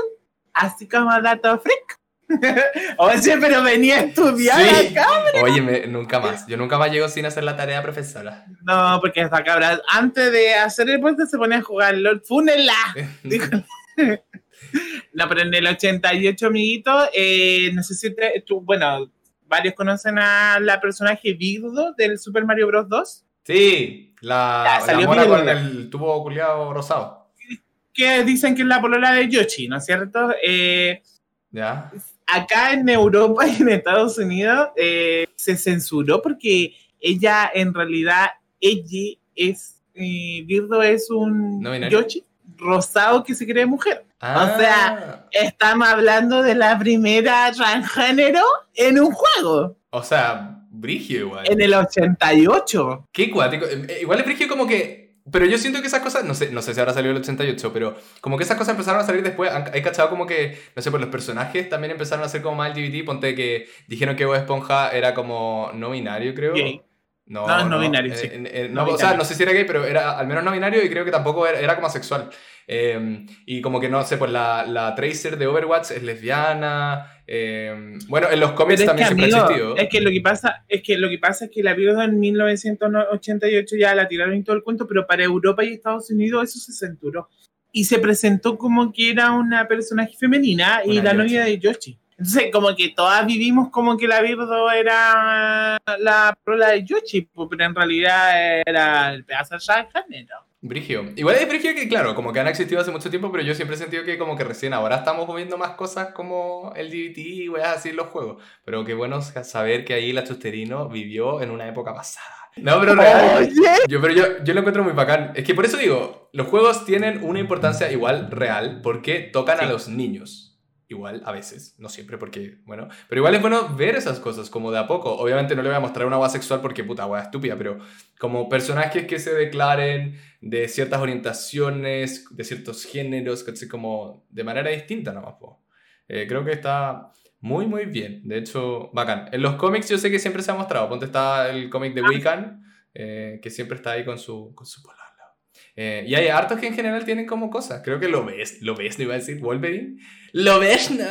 así como dato freak. [laughs] Oye, pero venía a estudiar acá. Oye, nunca más. Yo nunca más llego sin hacer la tarea profesora. No, porque esta cabra, antes de hacer el puente se ponía a jugar LOL. ¡Fúnela! [laughs] [laughs] no, pero en el 88, amiguito, eh, no sé si tú, bueno, varios conocen a la personaje Virdo del Super Mario Bros. 2. Sí, la, la mona con el tubo culiado rosado. Que dicen que es la polola de Yoshi, ¿no es cierto? Eh, ya acá en Europa y en Estados Unidos eh, se censuró porque ella en realidad, ella es, eh, Birdo es un Yoshi rosado que se cree mujer. O sea, ah. estamos hablando de la primera transgénero en un juego. O sea, Brigio igual. En el 88. Qué cuático. Eh, igual es Brigio como que pero yo siento que esas cosas, no sé, no sé si ahora salió el 88, pero como que esas cosas empezaron a salir después. Hay cachado como que, no sé, pues los personajes también empezaron a ser como más LGBT. Ponte que dijeron que Bob Esponja era como no binario, creo. No, no, no binario, sí. no, o sea, no sé si era gay, pero era al menos no binario y creo que tampoco era, era como asexual. Em, y como que no sé, pues la, la Tracer de Overwatch es lesbiana. Em, bueno, en los cómics también siempre ha existido. Es que, lo que, pasa, es que lo que pasa es que la vieron en 1988 ya la tiraron y todo el cuento, pero para Europa y Estados Unidos eso se centuró. Y se presentó como que era una personaje femenina y la novia de Yoshi. Entonces, como que todas vivimos como que la Virdo era la prola de Yoshi, pues, pero en realidad era el pedazo de género. Brigio. Igual es brigio que, claro, como que han existido hace mucho tiempo, pero yo siempre he sentido que como que recién ahora estamos viendo más cosas como el DVT y weas así los juegos. Pero qué bueno saber que ahí la Chusterino vivió en una época pasada. No, pero real. Yo, pero yo, yo, lo encuentro muy bacán. Es que por eso digo, los juegos tienen una importancia igual real porque tocan a los niños. Igual, a veces, no siempre, porque, bueno, pero igual es bueno ver esas cosas como de a poco. Obviamente no le voy a mostrar una agua sexual porque puta agua estúpida, pero como personajes que se declaren de ciertas orientaciones, de ciertos géneros, como de manera distinta nomás. Eh, creo que está muy, muy bien. De hecho, bacán. En los cómics yo sé que siempre se ha mostrado. Ponte está el cómic de ah. Wiccan, eh, que siempre está ahí con su, con su eh, y hay hartos que en general tienen como cosas. Creo que lo ves, lo ves, no iba a decir Wolverine. Lo ves, no.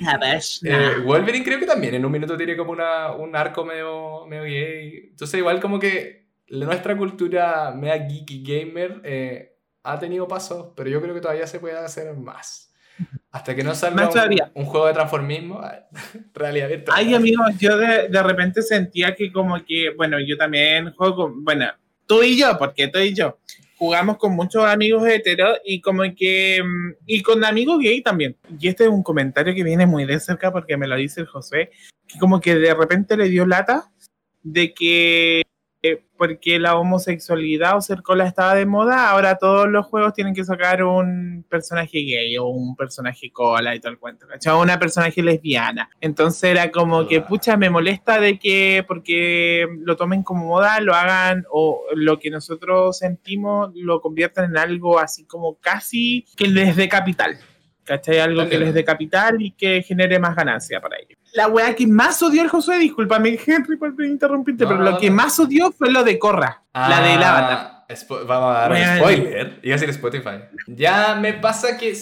La ves, [laughs] eh, Wolverine creo que también en un minuto tiene como una, un arco medio, medio gay. Entonces, igual como que nuestra cultura mea geeky gamer eh, ha tenido pasos, pero yo creo que todavía se puede hacer más. Hasta que no salga un, juego de transformismo, [laughs] realidad virtual. Ay, amigos, yo de, de, repente sentía que como que, bueno, yo también juego, bueno, tú y yo, porque tú y yo jugamos con muchos amigos heteros y como que mm, y con amigos gay también. Y este es un comentario que viene muy de cerca porque me lo dice el José, que como que de repente le dio lata de que porque la homosexualidad o ser cola estaba de moda, ahora todos los juegos tienen que sacar un personaje gay o un personaje cola y todo el cuento, ¿cachai? Una personaje lesbiana. Entonces era como que, pucha, me molesta de que porque lo tomen como moda, lo hagan o lo que nosotros sentimos lo conviertan en algo así como casi que les dé capital. ¿Cachai? Algo que les dé capital y que genere más ganancia para ellos la weá que más odió el Josué, discúlpame, Henry, por interrumpirte, pero lo que más odió fue lo de Corra, la del ah, Avatar. Vamos a dar spoiler. Iba a decir Spotify. Ya me pasa que.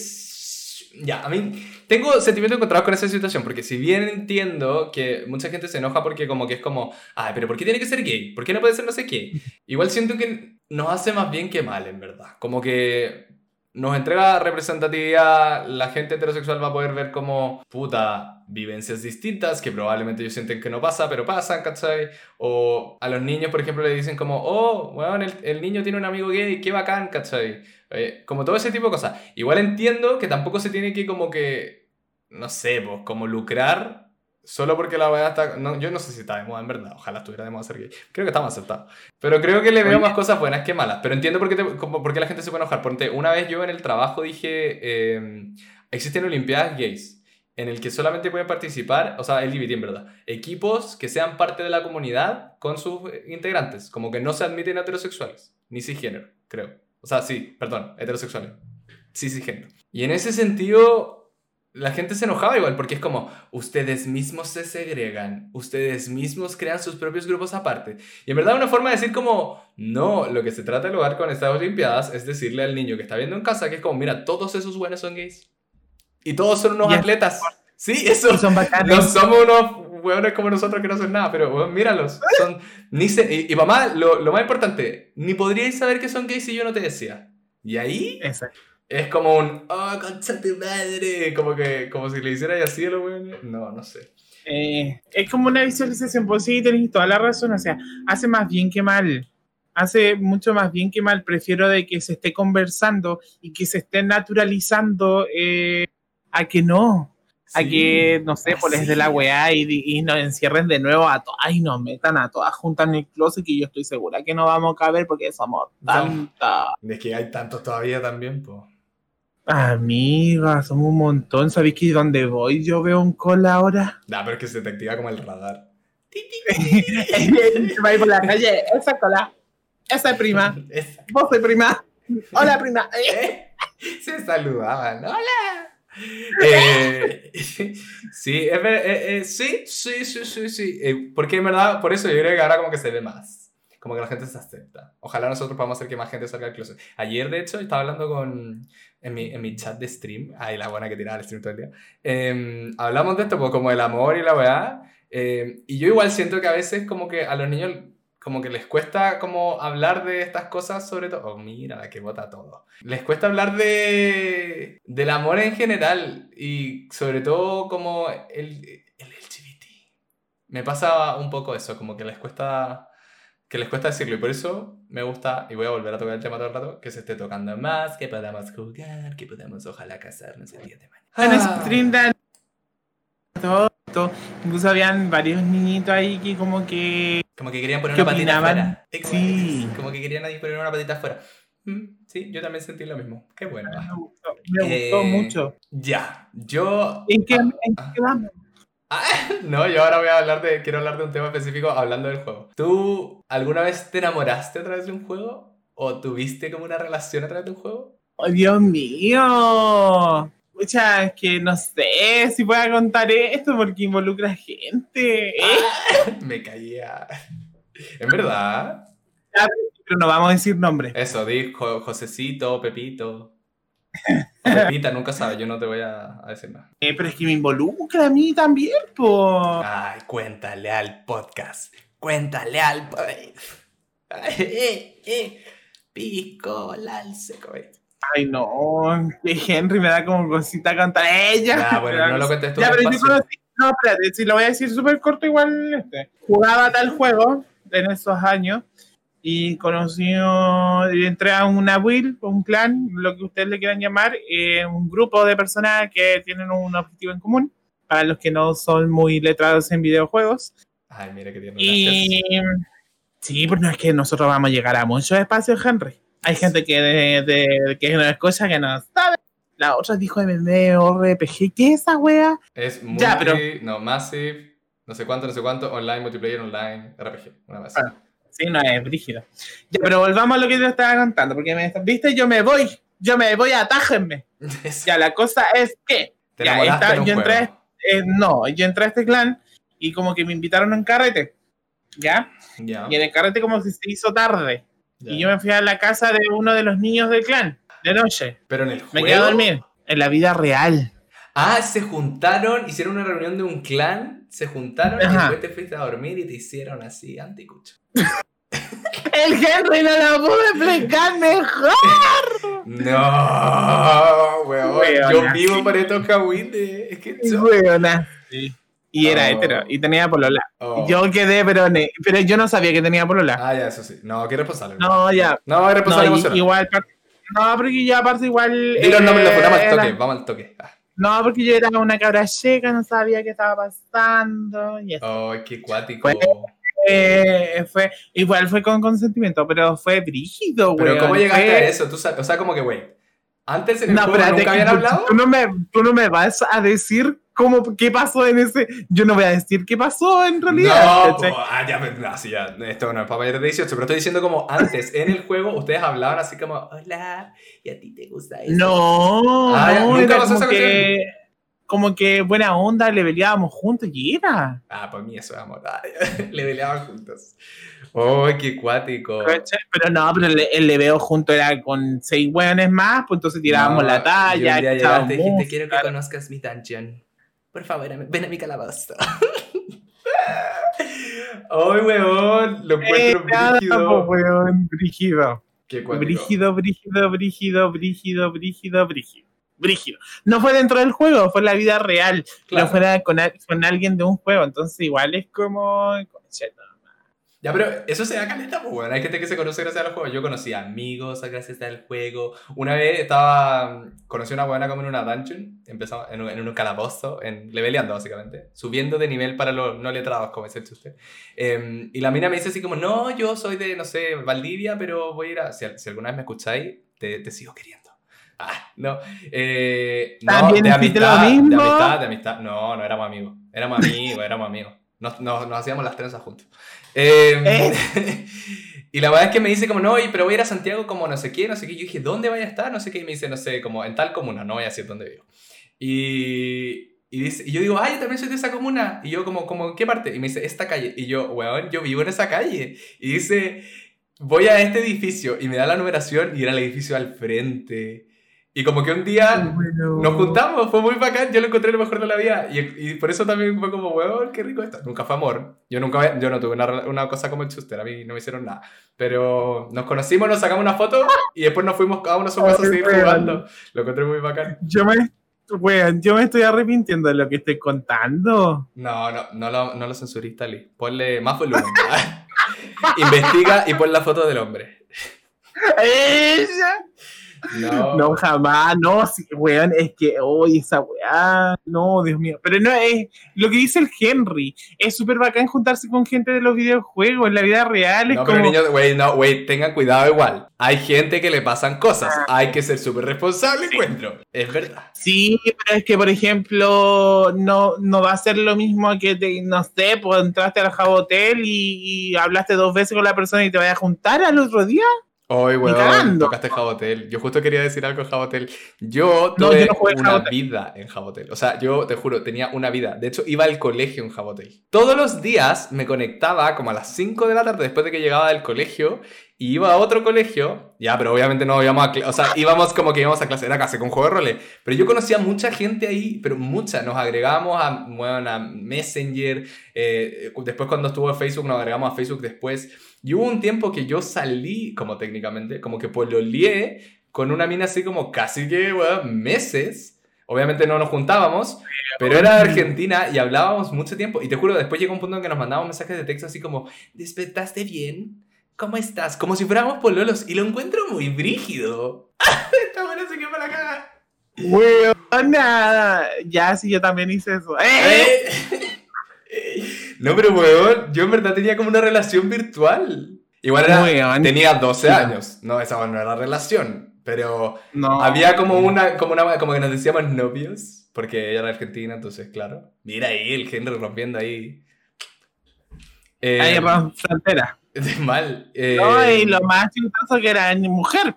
Ya, a mí. Tengo sentimientos encontrados con esa situación, porque si bien entiendo que mucha gente se enoja porque, como que es como, ay, pero ¿por qué tiene que ser gay? ¿Por qué no puede ser no sé qué? Igual siento que nos hace más bien que mal, en verdad. Como que nos entrega representatividad, la gente heterosexual va a poder ver como, puta, vivencias distintas que probablemente ellos sienten que no pasa, pero pasan, ¿cachai? O a los niños, por ejemplo, le dicen como, oh, bueno, el, niño tiene un amigo gay, qué bacán, ¿cachai? Eh, como todo ese tipo de cosas. Igual entiendo que tampoco se tiene que como que, no sé, pues como lucrar Solo porque la weá está. No, yo no sé si está de moda en verdad. Ojalá estuviera de moda ser gay. Creo que está más aceptado. Pero creo que le veo más cosas buenas que malas. Pero entiendo por qué, por qué la gente se puede enojar. Porque una vez yo en el trabajo dije. Em, existen Olimpiadas gays. En el que solamente pueden participar, o sea, LGBT en verdad, equipos que sean parte de la comunidad con sus integrantes. Como que no se admiten heterosexuales, ni cisgénero, creo. O sea, sí, perdón, heterosexuales. Sí, cisgénero. Y en ese sentido, la gente se enojaba igual porque es como, ustedes mismos se segregan, ustedes mismos crean sus propios grupos aparte. Y en verdad una forma de decir como, no, lo que se trata de lograr con estas Olimpiadas es decirle al niño que está viendo en casa que es como, mira, todos esos buenos son gays. Y todos son unos atletas. Sí, eso. son no somos unos hueones como nosotros que no son nada, pero bueno, míralos. Son, ni y, mamá, lo, lo, más importante, ni podríais saber que son gays si yo no te decía. Y ahí... Exacto es como un, oh, concha tu madre, como que, como si le hiciera así a lo bueno. No, no sé. Eh, es como una visualización, pues sí, tenéis toda la razón, o sea, hace más bien que mal. Hace mucho más bien que mal. Prefiero de que se esté conversando y que se esté naturalizando eh, a que no. A que, no sé, pues les de la weá y, y, nos encierren de nuevo a todas y nos metan a todas juntas en el closet que yo estoy segura que no vamos a caber porque somos tantas. Es que hay tantos todavía también, pues. Amiga, somos un montón. ¿Sabéis que donde voy yo veo un cola ahora? Nah, pero es que se te activa como el radar. Va por la calle, esa cola. Esa es prima. Vos soy prima. Hola, prima. [laughs] Se saludaban. Hola. [laughs] Eh, [laughs] sí, es, eh, eh, sí, sí, sí, sí, sí. porque en verdad, por eso yo creo que ahora como que se ve más. Como que la gente se acepta. Ojalá nosotros podamos hacer que más gente salga del closet. Ayer, de hecho, estaba hablando con, en, mi, en mi chat de stream. Ay, la buena que tiraba el stream todo el día. Em, hablamos de esto, pues, como el amor y la weá. Em, y yo igual siento que a veces como que a los niños como que les cuesta como hablar de estas cosas sobre todo. Oh, mira, que bota todo. Les cuesta hablar de del amor en general y sobre todo como el, el LGBT. Me pasa un poco eso, como que les cuesta que les cuesta decirlo y por eso me gusta, y voy a volver a tocar el tema todo el rato, que se esté tocando más, que podamos jugar, que podamos ojalá casarnos el día de mañana. Ah. todo, incluso habían varios niñitos ahí que como que como que querían poner una patita afuera. Sí. Como que querían ahí poner una patita afuera. Mm, sí, yo también sentí lo mismo. Qué bueno. Me gustó, me gustó eh, mucho. Ya, yo... ¿En qué, ¿en qué vamos? [laughs] No, yo ahora voy a hablar de, quiero hablar de un tema específico hablando del juego. ¿Tú alguna vez te enamoraste a través de un juego? ¿O tuviste como una relación a través de un juego? ¡Oh, Dios mío! Mucha, es que no sé si voy a contar esto porque involucra gente. Ah, [laughs] me caía. ¿En verdad? pero no vamos a decir nombres. Eso, dijo Josecito, Pepito. [laughs] [laughs] Pepita, nunca sabe, yo no te voy a, decir nada. Eh, pero es que me involucra a mí también, po. Ay, cuéntale al podcast. Cuéntale al podcast. Eh, eh. Pico. Ay, no, que Henry me da como cosita cantar ella. Ah, bueno, no lo cuentes tú. Ya, pero yo conocí, no, espérate, si lo voy a decir súper corto, igual este. Jugaba tal juego en esos años y conocí, y entré a una will, un clan, lo que ustedes le quieran llamar, eh, un grupo de personas que tienen un objetivo en común, para los que no son muy letrados en videojuegos. Ay, mira que tiene Y sí, pero no es que nosotros vamos a llegar a muchos espacios, Henry. Hay gente que, de, de, que no escucha que no sabe. La otra dijo RPG, ¿Qué es esa wea? Es muy ya, pero... no, Massive, no sé cuánto, no sé cuánto, online, multiplayer, online, RPG. Una vez. Sí, no es brígido. Ya, pero volvamos a lo que yo estaba contando, porque me, viste, yo me voy, yo me voy, atájenme. [laughs] ya, la cosa es que ya, yo entré, eh, no, yo entré a este clan y como que me invitaron en carrete, ¿ya? ¿ya? Y en el carrete como si se hizo tarde. Y yo me fui a la casa de uno de los niños del clan, de noche. Pero en el juego. Me quedé a dormir. En la vida real. Ah, se juntaron, hicieron una reunión de un clan, se juntaron y después te fuiste a dormir y te hicieron así, anticucho. [laughs] El Henry no lo pude explicar mejor. No, weón. Yo vivo por estos cahuites. Es que Sí. Y era oh. hetero, y tenía polola. Oh. Yo quedé, pero, pero yo no sabía que tenía polola. Ah, ya, eso sí. No, qué responsable. No, ya. No, qué responsable no, Igual, no, porque yo aparte igual... Dile los nombres, los vamos al toque, vamos al toque. Ah. No, porque yo era una cabra seca, no sabía qué estaba pasando. Y Oh, qué cuático. Fue, fue, igual fue con consentimiento, pero fue brígido, güey. Pero ¿cómo llegaste a eso? ¿Tú, o sea, como que, güey, antes en el no, juego nunca habían hablado. Tú no, me, tú no me vas a decir cómo, qué pasó en ese. Yo no voy a decir qué pasó en realidad. No, ah, ya, no, sí, ya, esto no es para mayores de 18, pero estoy diciendo como antes, en el juego, ustedes hablaban así como, hola, ¿y a ti te gusta eso? No, ah, no, ¿nunca pasó como que, como que buena onda, le peleábamos juntos y era. Ah, para mí eso es amor. [laughs] le peleaban juntos. ¡Oh, qué cuático! Pero no, pero el, el leveo junto era con seis hueones más, pues entonces tirábamos la talla. Yo te dijiste, quiero que conozcas mi dungeon. Por favor, ven a mi calabaza. [laughs] ¡Ay, weón! Lo encuentro eh, brígido. weón, brígido. Qué brígido, brígido, brígido, brígido, brígido, brígido. Brígido. No fue dentro del juego, fue la vida real. Claro. No fuera con, con, alguien de un juego. Entonces, igual es como. Ya, pero eso se da caleta, pues, bueno. Hay gente que se conoce gracias al juego. Yo conocí amigos gracias al juego. Una vez estaba. Conocí a una buena como en una dungeon. Empezamos en un, en un calabozo, en, leveleando básicamente. Subiendo de nivel para los no letrados, como dice usted. Eh, y la mina me dice así como: No, yo soy de, no sé, Valdivia, pero voy a ir a. Si, si alguna vez me escucháis, te, te sigo queriendo. Ah, no. Eh, no, de amistad, de amistad, de amistad. No, no éramos amigos. Éramos amigos, éramos amigos. Nos, nos, nos hacíamos las trenzas juntos. Em, eh. [laughs] y la verdad es que me dice como, no, pero voy a ir a Santiago como no sé qué, no sé qué. Yo dije, ¿dónde voy a estar? No sé qué. Y me dice, no sé, como en tal comuna, no voy a decir dónde vivo. Y, y, dice, y yo digo, ay, yo también soy de esa comuna. Y yo como, como, ¿qué parte? Y me dice, esta calle. Y yo, weón, yo vivo en esa calle. Y dice, voy a este edificio. Y me da la numeración y era el edificio al frente. Y como que un día nos juntamos, fue muy bacán, yo lo encontré lo mejor de la vida. Y, y por eso también fue como, weón, qué rico esto. Nunca fue amor. Yo nunca yo no tuve una, una, cosa como el Chuster, a mí no me hicieron nada. Pero nos conocimos, nos sacamos una foto y después nos fuimos cada uno a su casa a seguir jugando. Lo encontré muy bacán. Yo me, weón, yo me estoy arrepintiendo de lo que estoy contando. No, no, no lo, no lo censuriste, Ali. Ponle más volumen. [laughs] Investiga y pon la foto del hombre. [laughs] ¡Ella! No. no, jamás, no, sí, weón, es que, hoy esa weá, no, Dios mío, pero no, es lo que dice el Henry, es súper bacán juntarse con gente de los videojuegos, en la vida real es no, como... pero niños, güey, no, güey, tengan cuidado igual, hay gente que le pasan cosas, ah. hay que ser súper responsable, encuentro, es verdad. Sí, pero es que, por ejemplo, no, no va a ser lo mismo que, te, no sé, pues entraste al Jabotel y, y hablaste dos veces con la persona y te vayas a juntar al otro día. Hoy, weón, tocaste Jabotel. Yo justo quería decir algo en Jabotel. Yo tuve una vida en Jabotel. O sea, yo te juro, tenía una vida. De hecho, iba al colegio en Jabotel. Todos los días me conectaba como a las 5 de la tarde después de que llegaba del colegio y iba a otro colegio. Ya, pero obviamente no íbamos a... O sea, íbamos como que íbamos a clase. Era casi con juego de roles. Pero yo conocía mucha gente ahí, pero mucha. Nos agregamos a, bueno, a Messenger. Eh, después cuando estuvo en Facebook, nos agregamos a Facebook después. Y hubo un tiempo que yo salí, como técnicamente, como que lié con una mina así como casi que, bueno, meses. Obviamente no nos juntábamos, pero era de Argentina y hablábamos mucho tiempo. Y te juro, después llegó un punto en que nos mandábamos mensajes de texto así como, ¿despertaste bien? ¿Cómo estás? Como si fuéramos pololos. Y lo encuentro muy brígido. [laughs] Esta buena se para la caga. Weón, nada. Ya, sí, yo también hice eso. ¡Eh! [laughs] No, pero weón, yo en verdad tenía como una relación virtual. Igual era, tenía 12 años. No, esa no era relación. Pero había como una, como una, como que nos decíamos novios. Porque ella era argentina, entonces, claro. Mira ahí el género rompiendo ahí. Eh, ahí frontera. [laughs] De mal. Eh, no, y lo más chistoso que era mi mujer.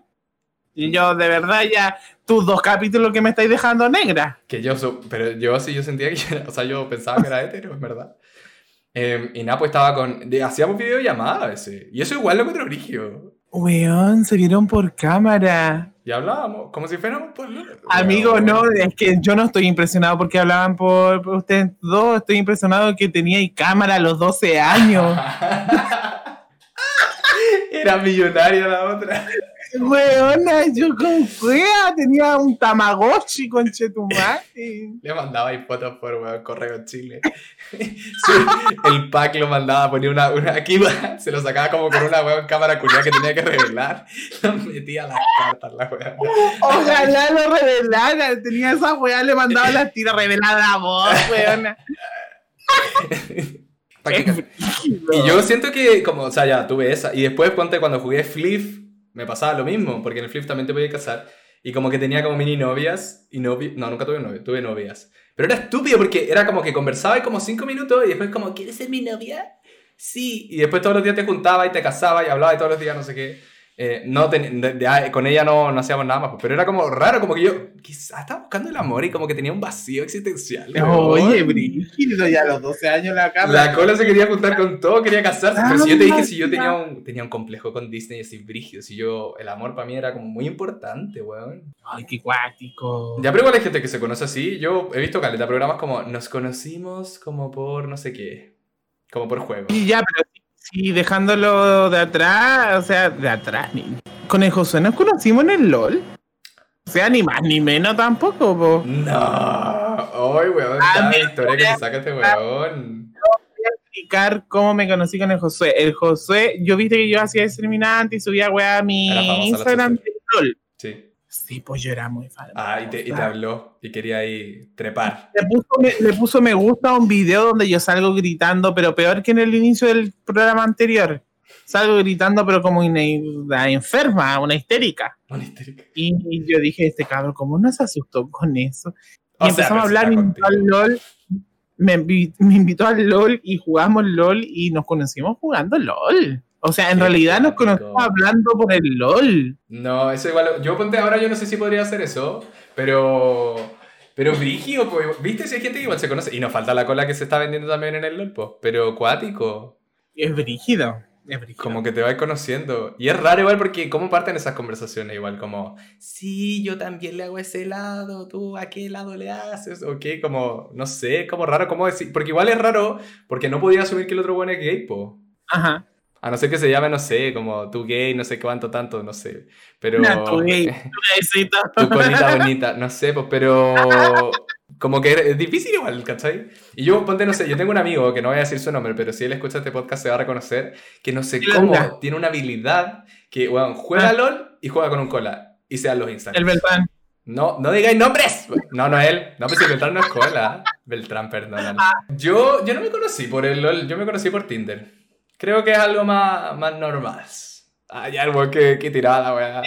Y yo, de verdad, ya, tus dos capítulos que me estáis dejando negra. Que yo, pero yo sí, yo sentía que, o sea, yo pensaba que era [laughs] hetero, es verdad. Em, y nada, pues estaba con. hacíamos videollamadas a veces. Y eso igual lo encontré origio. Weón, se vieron por cámara. Y hablábamos, como si fuéramos por. Amigo, no, es que yo no estoy impresionado porque hablaban por, ustedes dos. Estoy impresionado que teníais cámara a los 12 años. [laughs] Era millonaria la otra. Weona, yo con fea tenía un Tamagotchi con Chetumate. [laughs] Le mandaba ahí fotos por weón, correo Chile. [laughs] el pack lo mandaba, ponía una, una aquí se lo sacaba como con una weón cámara culia que tenía que revelar. [laughs] Lo metía las cartas la weón. Ojalá lo revelara. Tenía esa weón, le mandaba las tiras reveladas a vos, weona. y yo siento que, como, o sea, ya tuve esa. Y después, ponte cuando jugué Flip me pasaba lo mismo, porque en el flip también te podías casar. Y como que tenía como mini novias y novias. No, nunca tuve novias, tuve novias. Pero era estúpido porque era como que conversaba como cinco minutos y después como, ¿quieres ser mi novia? Sí. Y después todos los días te juntaba y te casaba y hablaba y todos los días no sé qué. Eh, no con ella no, no hacíamos nada más, pues, pero era como raro, como que yo quizás estaba buscando el amor y como que tenía un vacío existencial. Oye, brígido, ya a los 12 años la cara. La cola se quería juntar con todo, quería casarse. pero si yo te dije, si yo tenía un, tenía un complejo con Disney así brígido, si yo, el amor para mí era como muy importante, weón. Ay, qué cuático. Ya, pero igual hay gente que se conoce así. Yo he visto caleta programas como nos conocimos como por no sé qué, como por juego. Y ya, pero Sí, dejándolo de atrás, o sea, de atrás. Con el José nos conocimos en el LOL. O sea, ni más ni menos tampoco, po. No. Ay, weón, la historia que se saca este weón. voy a explicar cómo me conocí con el José. El José, yo viste que yo hacía discriminante y subía weá a mi Instagram de LOL. Sí. Sí, pues yo era muy fan. Ah, y te, y te habló y quería ahí trepar. Le puso, me, le puso, me, gusta a un video donde yo salgo gritando, pero peor que en el inicio del programa anterior. Salgo gritando, pero como una, enferma, una histérica. Una histérica. Y, yo dije, este cabrón, ¿cómo no se asustó con eso? Y empezamos a hablar, me invitó al LOL. Me, me invitó al LOL y jugamos LOL y nos conocimos jugando LOL. O sea, en realidad nos conocemos hablando por el LOL. No, eso igual. Yo ponte ahora, yo no sé si podría hacer eso, pero Pero Brigio, pues, ¿viste? Si hay gente que igual se conoce. Y nos falta la cola que se está vendiendo también en el LOL, Pero cuático. Es brígido. Como que te vas conociendo. Y es raro igual porque cómo parten esas conversaciones igual como, sí, yo también le hago ese lado, tú a qué lado le haces, ok, como, no sé, como raro, cómo decir, porque igual es raro porque no podía asumir que el otro bueno es gay, po. Ajá. A no ser que se llame, no sé, como tú gay, no sé cuánto, tanto, no sé. Pero. No, tú gay, [laughs] tu colita bonita, no sé, pues, pero. Como que es difícil igual, ¿cachai? Y yo, ponte, no sé, yo tengo un amigo que no voy a decir su nombre, pero si él escucha este podcast se va a reconocer que no sé cómo tiene una habilidad que, bueno, juega ah. LOL y juega con un cola y se dan los Instagram. El Beltrán. No, no digáis nombres. No, no él. No, pues si Beltrán no es cola. Beltrán, perdón. Ah. Yo, yo no me conocí por el LOL, yo me conocí por Tinder. Creo que es algo más, más normal. Hay algo que, que tirada, weá.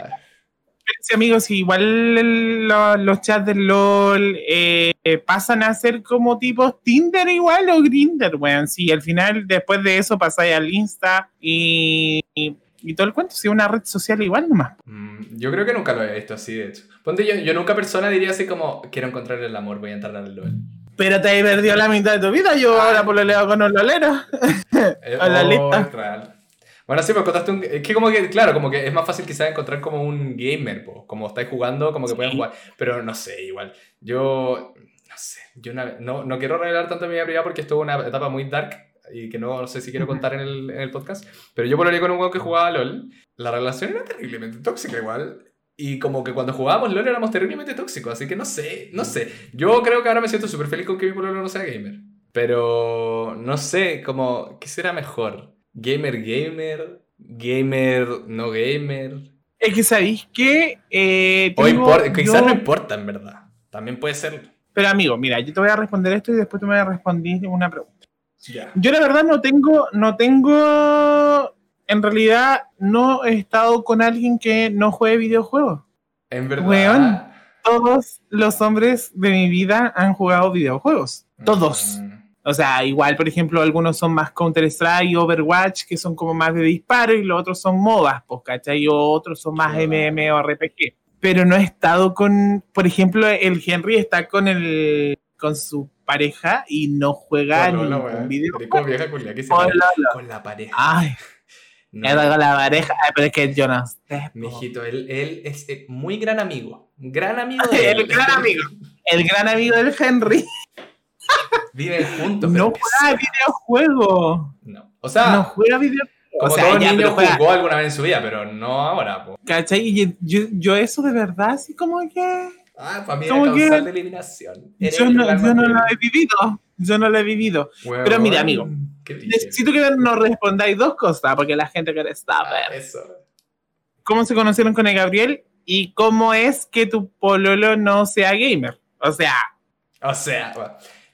Sí, amigos, igual los chats del LOL eh, pasan a ser como tipos Tinder igual o Grinder, weón. Sí, al final, después de eso, pasáis al Insta y, y, todo el cuento, si una red social igual nomás. Mm, yo creo que nunca lo he visto así, de hecho. Ponte, yo, yo nunca persona diría así como, quiero encontrar el amor, voy a entrar al LOL. Pero te has perdido la mitad de tu vida, yo ahora por lo leo con los loleros. Eh, [laughs] a la lista. Bueno, sí, pues contaste un... Es que como que, claro, como que es más fácil quizás encontrar como un gamer, como estáis jugando, como que pueden jugar. Pero no sé, igual. Yo, no sé, yo no, no quiero revelar tanto mi vida privada porque estuvo una etapa muy dark y que no, sé si quiero contar en el, en el podcast. Pero yo por con un juego que jugaba LOL. La relación era terriblemente tóxica igual. Y como que cuando jugábamos LOL éramos terriblemente tóxicos, así que no sé, no sé. Yo creo que ahora me siento súper feliz con que mi pueblo no sea gamer. Pero no sé, como, ¿qué será mejor? ¿Gamer gamer? ¿Gamer no gamer? Es que sabéis que... Eh, quizás no importa en verdad. También puede ser... Pero amigo, mira, yo te voy a responder esto y después tú me vas a responder una pregunta. Yo la verdad no tengo, no tengo en realidad no he estado con alguien que no juegue videojuegos. En verdad. todos los hombres de mi vida han jugado videojuegos. Todos. Mm. O sea, igual, por ejemplo, algunos son más Counter-Strike y Overwatch, que son como más de disparo, y los otros son MOBAs, pues, ¿cachai? O otros son más MMORPG. Pero no he estado con, por ejemplo, el Henry está con el con su pareja y no juega ni ningún videojuego. Con la pareja. Ay. No. con la pareja, pero es que sé. Mijito, él, él es eh, muy gran amigo. Gran amigo [laughs] de El gran amigo. El gran amigo del Henry. Viven juntos. No juega videojuego. No. O sea. No juega videojuego. Como o sea, todo niño jugó alguna vez en su vida, pero no ahora. Po. ¿Cachai? Y yo, yo, eso de verdad, así como que. Ah, familia causal de eliminación. Yo no, yo no, lo he vivido. Yo no lo he vivido. pero mira, amigo, necesito que nos respondáis dos cosas, porque la gente quiere saber. Ah, eso. ¿Cómo se conocieron con el Gabriel? Y cómo es que tu pololo no sea gamer. O sea. O sea.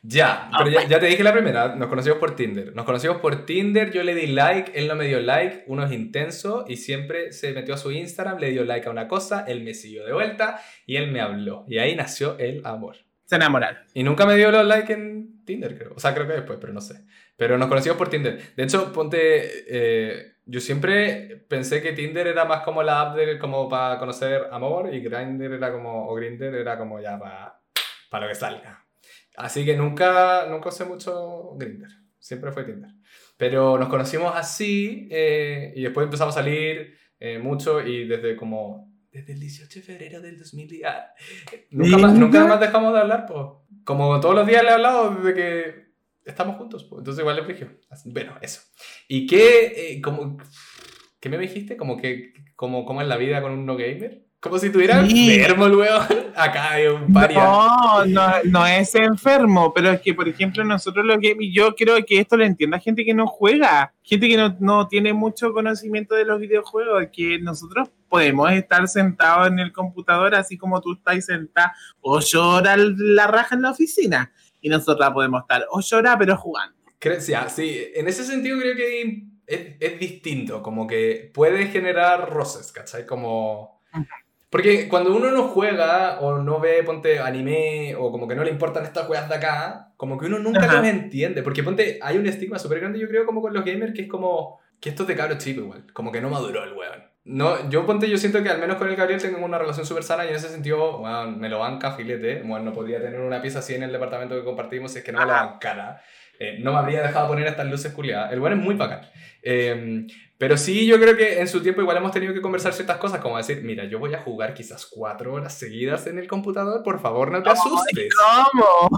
Ya, pero ya, te dije la primera, nos conocimos por Tinder. Nos conocimos por Tinder, yo le di like, él no me dio like, uno es intenso y siempre se metió a su Instagram, le dio like a una cosa, él me siguió de vuelta y él me habló. Y ahí nació el amor. Se enamoraron. Y nunca me dio los likes en Tinder, creo. O sea, creo que después, pero no sé. Pero nos conocimos por Tinder. De hecho, ponte, eh, yo siempre pensé que Tinder era más como la app de, como para conocer amor y Grindr era como, o Grindr era como ya para, para lo que salga. Así que nunca, nunca usé mucho Grindr. Siempre fue Tinder. Pero nos conocimos así eh, y después empezamos a salir eh, mucho y desde como... Desde el 18 de febrero del 2010. Ah, nunca, más, nunca más dejamos de hablar, pues. Como todos los días le he hablado desde que estamos juntos, pues. Entonces igual le dije. Bueno, eso. ¿Y qué, eh, como, qué me dijiste? Como que, como, como es la vida con un no gamer. Como si tuviera enfermo el [laughs] weón. Acá hay un paria. No, no, no es enfermo, pero es que, por ejemplo, nosotros los gamers, yo creo que esto lo entienda gente que no juega, gente que no, no, tiene mucho conocimiento de los videojuegos, que nosotros podemos estar sentados en el computador así como tú estás sentado o llora la raja en la oficina. Y nosotros podemos estar o llora pero jugando. Sí, ah, sí, en ese sentido creo que es, es distinto, como que puede generar roces, ¿cachai? Como porque cuando uno no juega o no ve, ponte, anime o como que no le importan estas juegas de acá, como que uno nunca lo entiende. Porque ponte, hay un estigma súper grande, yo creo, como con los gamers, que es como que esto es de cabro chico igual. Como que no maduró el weón. no, yo ponte, yo siento que al menos con el Gabriel tengo una relación súper sana y en ese sentido, bueno, me lo banca filete. Bueno, no podría tener una pieza así en el departamento que compartimos si es que no me lo bancara. Eh, no me habría dejado poner estas luces culiadas. El bueno es muy bacán. Eh, pero sí, yo creo que en su tiempo igual hemos tenido que conversar ciertas cosas, como decir, mira, yo voy a jugar quizás cuatro horas seguidas en el computador, por favor, no te asustes. ¿Cómo?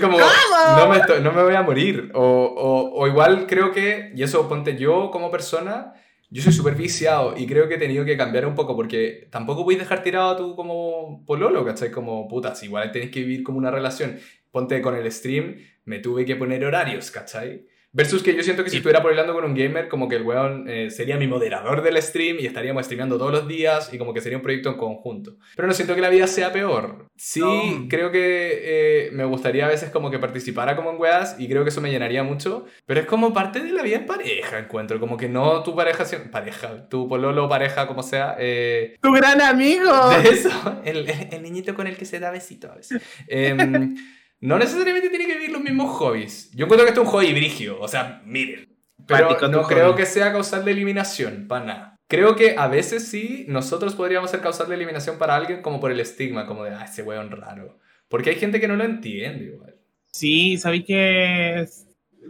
como, No, me no me voy a morir. O, o, o, igual creo que, y eso ponte yo como persona, yo soy súper viciado y creo que he tenido que cambiar un poco porque tampoco puedes dejar tirado a tú como pololo, ¿cachai? Como putas, igual tenés que vivir como una relación. Ponte con el stream, me tuve que poner horarios, ¿cachai? Versus que yo siento que si estuviera hablando con un gamer, como que el weón eh, sería mi moderador del stream y estaríamos streameando todos los días y como que sería un proyecto en conjunto. Pero no siento que la vida sea peor. Sí, creo que eh, me gustaría a veces como que participara como en weas y creo que eso me llenaría mucho. Pero es como parte de la vida en pareja, encuentro. Como que no tu pareja, pareja, tu pololo, pareja, como sea. Eh, tu gran amigo. De eso, el, el, niñito con el que se da besito a veces. [laughs] No necesariamente tiene que vivir los mismos hobbies. Yo encuentro que esto es un hobby brigio, o sea, miren. Pero no creo que sea causal de eliminación, para nada. Creo que a veces sí, nosotros podríamos ser causal de eliminación para alguien como por el estigma, como de, ah, ese weón raro. Porque hay gente que no lo entiende igual. Sí, ¿sabéis que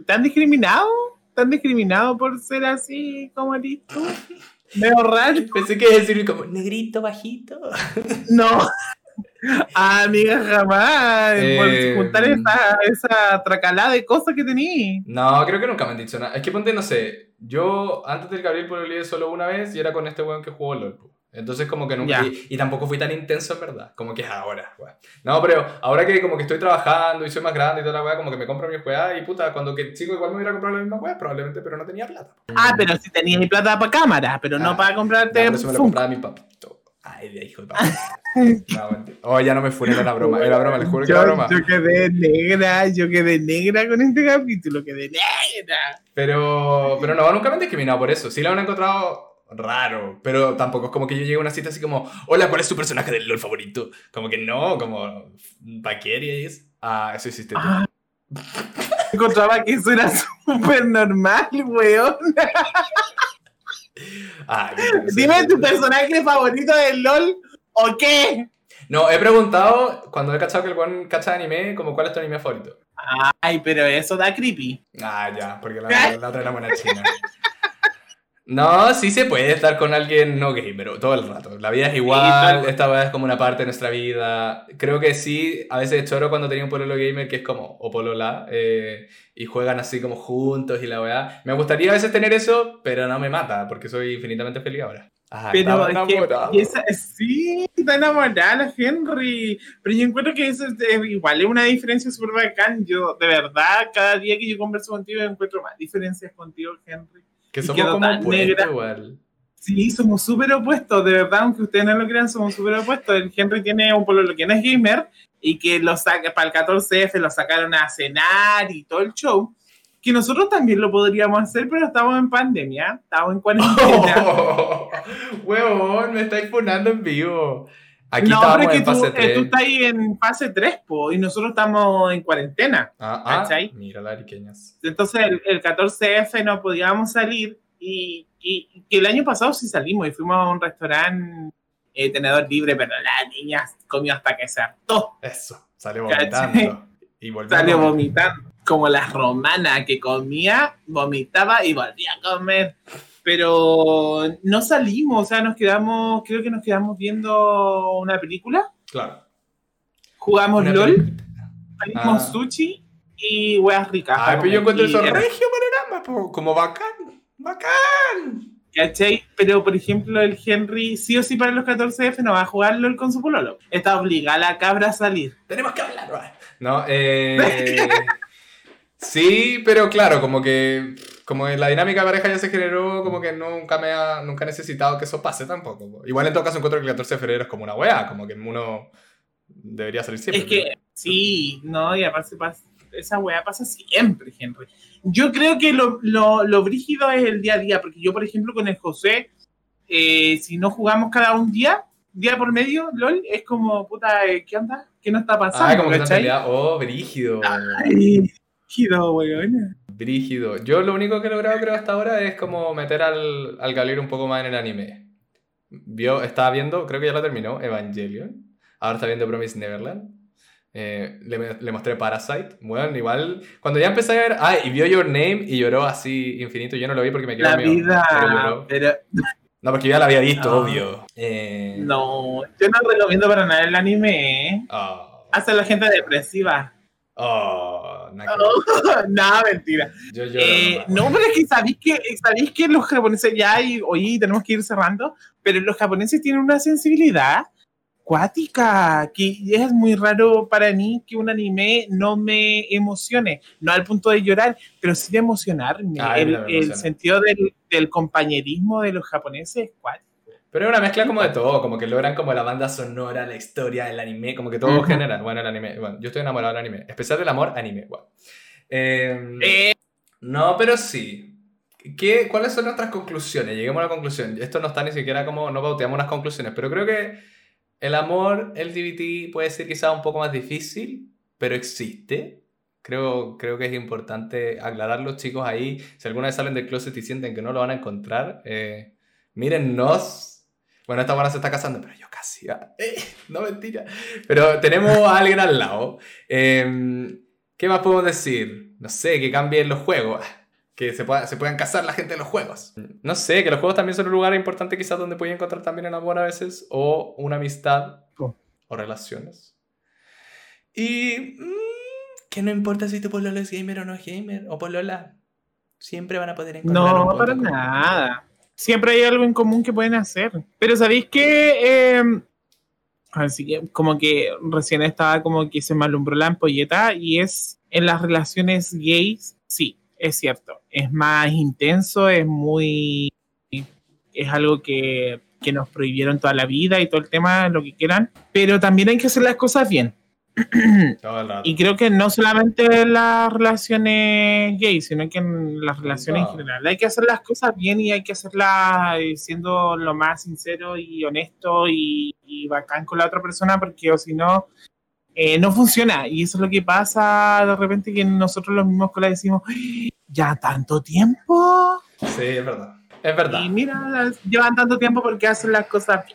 ¿Tan discriminado? ¿Tan discriminado por ser así como eres tú? [laughs] Raro. Pensé que iba a decir como negrito, bajito. No. [laughs] Ah, amiga, jamás. por eh, juntar esa, esa tracalada de cosas que tenía. No, creo que nunca me han dicho nada. Es que ponte, no sé. Yo antes del Gabriel por solo una vez y era con este weón que jugó LOL. Entonces, como que nunca. Y, tampoco fui tan intenso, en verdad. Como que es ahora, No, pero ahora que como que estoy trabajando y soy más grande y toda la weá, como que me compro mi weá y puta, cuando que chico igual me hubiera comprado la misma weá, probablemente, pero no tenía plata. Ah, pero si tenía mi plata para cámara, pero no ah, para comprarte. No, eso me lo compraba mi papá. Ay, hijo de papá. [laughs] No, oh, ya no me fue, era la broma, era broma, les juro que era broma. Yo quedé negra, yo quedé negra con este capítulo, quedé negra. Pero, pero no, nunca me han discriminado por eso. Sí lo han encontrado raro, pero tampoco es como que yo llegue a una cita así como, hola, ¿cuál es tu personaje del LOL favorito? Como que no, como, ¿para qué es? Ah, eso hiciste tú. Ah. encontraba que eso era [laughs] súper normal, weón. [laughs] Ah, Dime tu personaje favorito del LOL ¿O qué? No, he preguntado, cuando he cachado que el buen cacha anime, como cuál es tu anime favorito. Ay, pero eso da creepy. Ah, ya, porque la, la otra era buena china. [laughs] No, sí se puede estar con alguien no gamer todo el rato. La vida es igual, esta vez es como una parte de nuestra vida. Creo que sí, a veces choro cuando tenía un pololo gamer que es como, o polola, eh, y juegan así como juntos y la weá. Me gustaría a veces tener eso, pero no me mata, porque soy infinitamente feliz ahora. pero es que esa, sí, está enamorada Henry. Pero yo encuentro que eso es, igual es una diferencia súper bacán. Yo, de verdad, cada día que yo converso contigo, encuentro más diferencias contigo, Henry. Que somos como opuestos igual. Sí, somos súper opuestos, de verdad, aunque ustedes no lo crean, somos súper opuestos. El Henry tiene un pololo que no es gamer y que lo saca para el 14F, lo sacaron a cenar y todo el show que nosotros también lo podríamos hacer, pero estamos en pandemia, estamos en cuarentena. Oh, [laughs] huevón, me estáis poniendo en vivo. Aquí no, pero es que tú, eh, tú, estás ahí en fase 3, po, y nosotros estamos en cuarentena. Ah, ah mira las ariqueñas. Entonces el, el, 14F no podíamos salir y, y, que el año pasado sí salimos y fuimos a un restaurante eh, tenedor libre, pero la niña comió hasta que se hartó. Eso, salió vomitando. Y salió vomitando como la romana que comía, vomitaba y volvía a comer. Pero no salimos, o sea, nos quedamos, creo que nos quedamos viendo una película. Claro. Jugamos LOL, pedimos ah. sushi y weas ricas. Ay, pero yo encuentro eso regio panorama, como bacán, bacán. ¿Cachai? Pero, por ejemplo, el Henry, sí o sí para los 14F no va a jugar LOL con su pololo. Está obligada la cabra a salir. Tenemos que hablar, No, eh... [laughs] Sí, pero claro, como que como la dinámica de pareja ya se generó, como que nunca me ha, nunca he necesitado que eso pase tampoco. Igual en todo caso encuentro que el 14 de febrero es como una weá, como que uno debería salir siempre. Es que sí, no, y aparte pasa, esa weá pasa siempre, Henry. Yo creo que lo, lo, lo, brígido es el día a día, porque yo, por ejemplo, con el José, eh, si no jugamos cada un día, día por medio, LOL, es como, puta, eh, ¿qué onda? ¿Qué no está pasando? Ah, como que oh, brígido. Ay. Brígido, weón. Brígido. Yo lo único que he logrado, creo, hasta ahora es como meter al, al un poco más en el anime. vio, estaba viendo, creo que ya lo terminó, Evangelion. Ahora está viendo Promise Neverland. Eh, le, mostré Parasite. Bueno, igual. Cuando ya empecé a ver. Ah, y vio Your Name y lloró así infinito. Yo no lo vi porque me quedé La vida. Pero No, porque ya la había visto, obvio. Eh, no, yo no recomiendo para nada el anime. Oh. Hasta la gente depresiva. Oh, [laughs] nada, mentira. Yo eh, no, pero es que sabéis que, sabéis que los japoneses ya, y hoy tenemos que ir cerrando, pero los japoneses tienen una sensibilidad cuática, que es muy raro para mí que un anime no me emocione, no al punto de llorar, pero sí de emocionarme. el, sentido del, compañerismo de los japoneses es cuático. Pero es una mezcla como de todo, como que logran como la banda sonora, la historia, el anime, como que todo genera. Bueno, el anime, bueno, yo estoy enamorado del anime, especial del amor, anime, em, eh. No, pero sí. ¿Qué, ¿Cuáles son nuestras conclusiones? Lleguemos a la conclusión. Esto no está ni siquiera como, no bauteamos unas conclusiones, pero creo que el amor LGBT puede ser quizá un poco más difícil, pero existe. Creo, creo que es importante aclararlo, chicos, ahí. Si alguna vez salen del closet y sienten que no lo van a encontrar, eh, mírennos. Bueno, esta buena se está casando, pero yo casi. Ah, eh, no mentira. Pero tenemos a alguien al lado. Em, ¿Qué más podemos decir? No sé, que cambien los juegos que se, pueda, se puedan casar la gente en los juegos. No sé, que los juegos también son un lugar importante quizás donde pueden encontrar también el amor a veces o una amistad o relaciones. Y mm, que no importa si tu pololo es gamer o no es gamer o polola, siempre van a poder encontrar No, para nada. Siempre hay algo en común que pueden hacer. Pero sabéis que... Em, así que como que recién estaba como que se me alumbró la ampolleta y es en las relaciones gays, sí, es cierto, es más intenso, es muy, es algo que, que nos prohibieron toda la vida y todo el tema, lo que quieran, pero también hay que hacer las cosas bien. [clears throat] y creo que no solamente en las relaciones gays, sino que en las relaciones en general. Hay que hacer las cosas bien y hay que hacerlas eh, siendo lo más sincero y honesto y, y bacán con la otra persona, porque o si no, eh, no funciona. Y eso es lo que pasa de repente que nosotros los mismos la decimos, ya tanto tiempo. Sí, es verdad. Es verdad. Y mira, llevan tanto tiempo porque hacen las cosas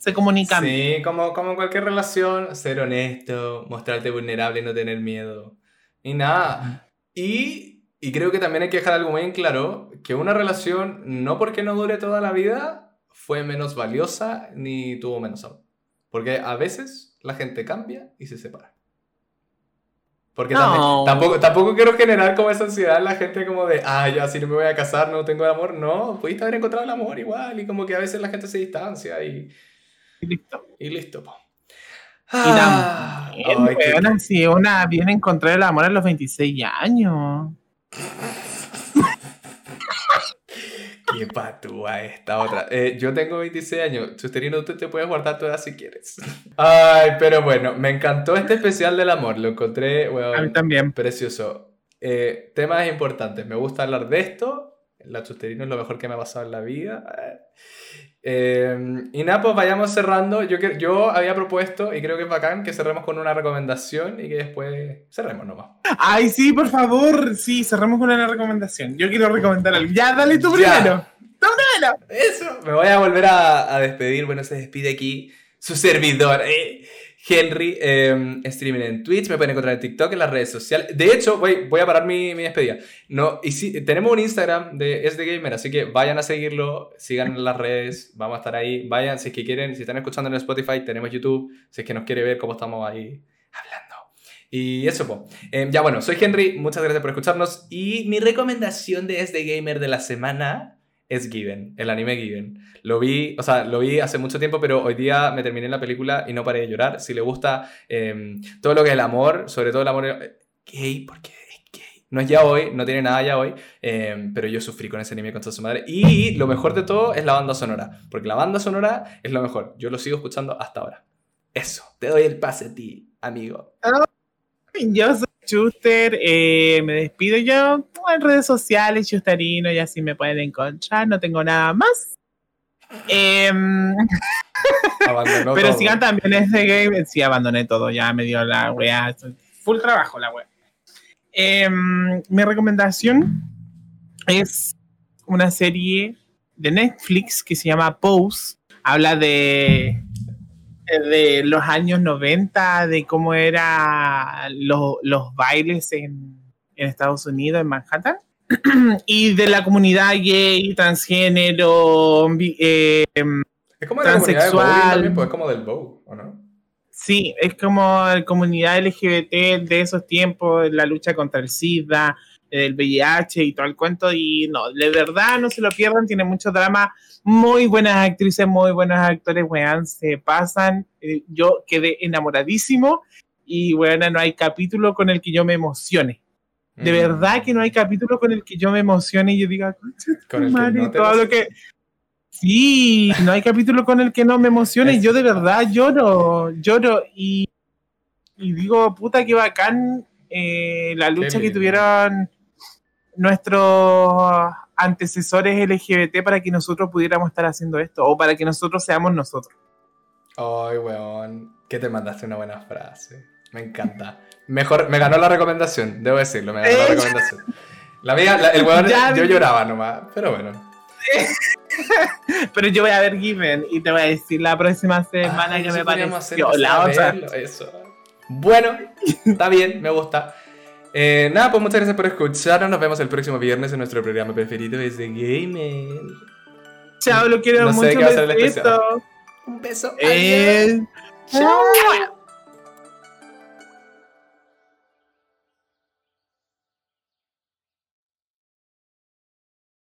se comunican. Sí, como, como cualquier relación, ser honesto, mostrarte vulnerable no tener miedo. Y nada. Y, y creo que también hay que dejar algo muy en claro, que una relación, no porque no dure toda la vida, fue menos valiosa ni tuvo menos amor. Porque a veces la gente cambia y se separa. Porque tampoco, tampoco quiero generar como esa ansiedad en la gente como de, ah, ya si no me voy a casar no tengo amor. No, pudiste haber encontrado el amor igual y como que a veces la gente se distancia y... Y listo. Y listo, po. Ah, y si una viene a encontrar el amor a los 26 años. Qué patúa esta otra. Eh, yo tengo 26 años. Chusterino, usted te puedes guardar toda si quieres. Ay, pero bueno, me encantó este especial del amor. Lo encontré, a mí también. precioso. Eh, temas importantes. Me gusta hablar de esto. La Chusterino es lo mejor que me ha pasado en la vida. Eh, y nada, pues vayamos cerrando. Yo, yo había propuesto, y creo que es bacán, que cerremos con una recomendación y que después cerremos nomás. Ay, sí, por favor. Sí, cerremos con una recomendación. Yo quiero recomendar algo. Ya, dale tú primero. Tú primero. Eso. Me voy a volver a, a despedir. Bueno, se despide aquí su servidor. Eh. Henry, eh, streaming en Twitch, me pueden encontrar en TikTok, en las redes sociales. De hecho, voy, a parar mi, mi despedida. No, y si, tenemos un Instagram de SD Gamer, así que vayan a seguirlo, sigan las redes, vamos a estar ahí. Vayan, si es que quieren, si están escuchando en Spotify, tenemos YouTube, si es que nos quiere ver cómo estamos ahí hablando. Y eso, pues. ya bueno, soy Henry, muchas gracias por escucharnos. Y mi recomendación de SD Gamer de la semana es Given, el anime Given. Lo vi, o sea, lo vi hace mucho tiempo, pero hoy día me terminé la película y no paré de llorar. Si le gusta em, todo lo que es el amor, sobre todo el amor eh, gay, porque es gay. No es ya hoy, no tiene nada ya hoy, em, pero yo sufrí con ese anime con toda su madre. Y lo mejor de todo es la banda sonora, porque la banda sonora es lo mejor. Yo lo sigo escuchando hasta ahora. Eso, te doy el pase a ti, amigo. Yo soy Chuster, eh, me despido yo en redes sociales, Chusterino, y así me pueden encontrar, no tengo nada más. Em, [laughs] pero sigan también ese game, sí, abandoné todo, ya me dio la wea, full trabajo la wea. Em, mi recomendación es una serie de Netflix que se llama Pose. habla de, de los años 90, de cómo eran los bailes en, Estados Unidos, en Manhattan, [clears throat] y de la comunidad gay, transgénero, eh, es como de transexual. pues es como del Vogue, ¿o no? Sí, es como la comunidad LGBT de esos tiempos, la lucha contra el SIDA, el VIH y todo el cuento. Y no, de verdad no se lo pierdan, tiene mucho drama. Muy buenas actrices, muy buenos actores, weón, se pasan. Eh, yo quedé enamoradísimo y bueno, no hay capítulo con el que yo me emocione. De mm. verdad que no hay capítulo con el que yo me emocione y yo diga, con el que no todo lo que. Sí, no hay capítulo con el que no me emocione. Yo de verdad lloro, lloro y, y digo, puta, qué bacán eh, la lucha que tuvieron nuestros antecesores LGBT para que nosotros pudiéramos estar haciendo esto o para que nosotros seamos nosotros. Ay, weón, que te mandaste una buena frase. Me encanta. Mejor, me ganó la recomendación, debo decirlo, me ganó la recomendación. La mía, el weón, [laughs] yo lloraba nomás, pero bueno. [laughs] pero yo voy a ver Given y te voy a decir la próxima semana que me pareció la otra. Eso. Bueno, está bien, me gusta. Eh, nada, pues muchas gracias por escucharnos. Nos vemos el próximo viernes en nuestro programa preferido desde Gamer. Chao, lo quiero mucho. Sé qué va a ser el Un beso. Eh, chao.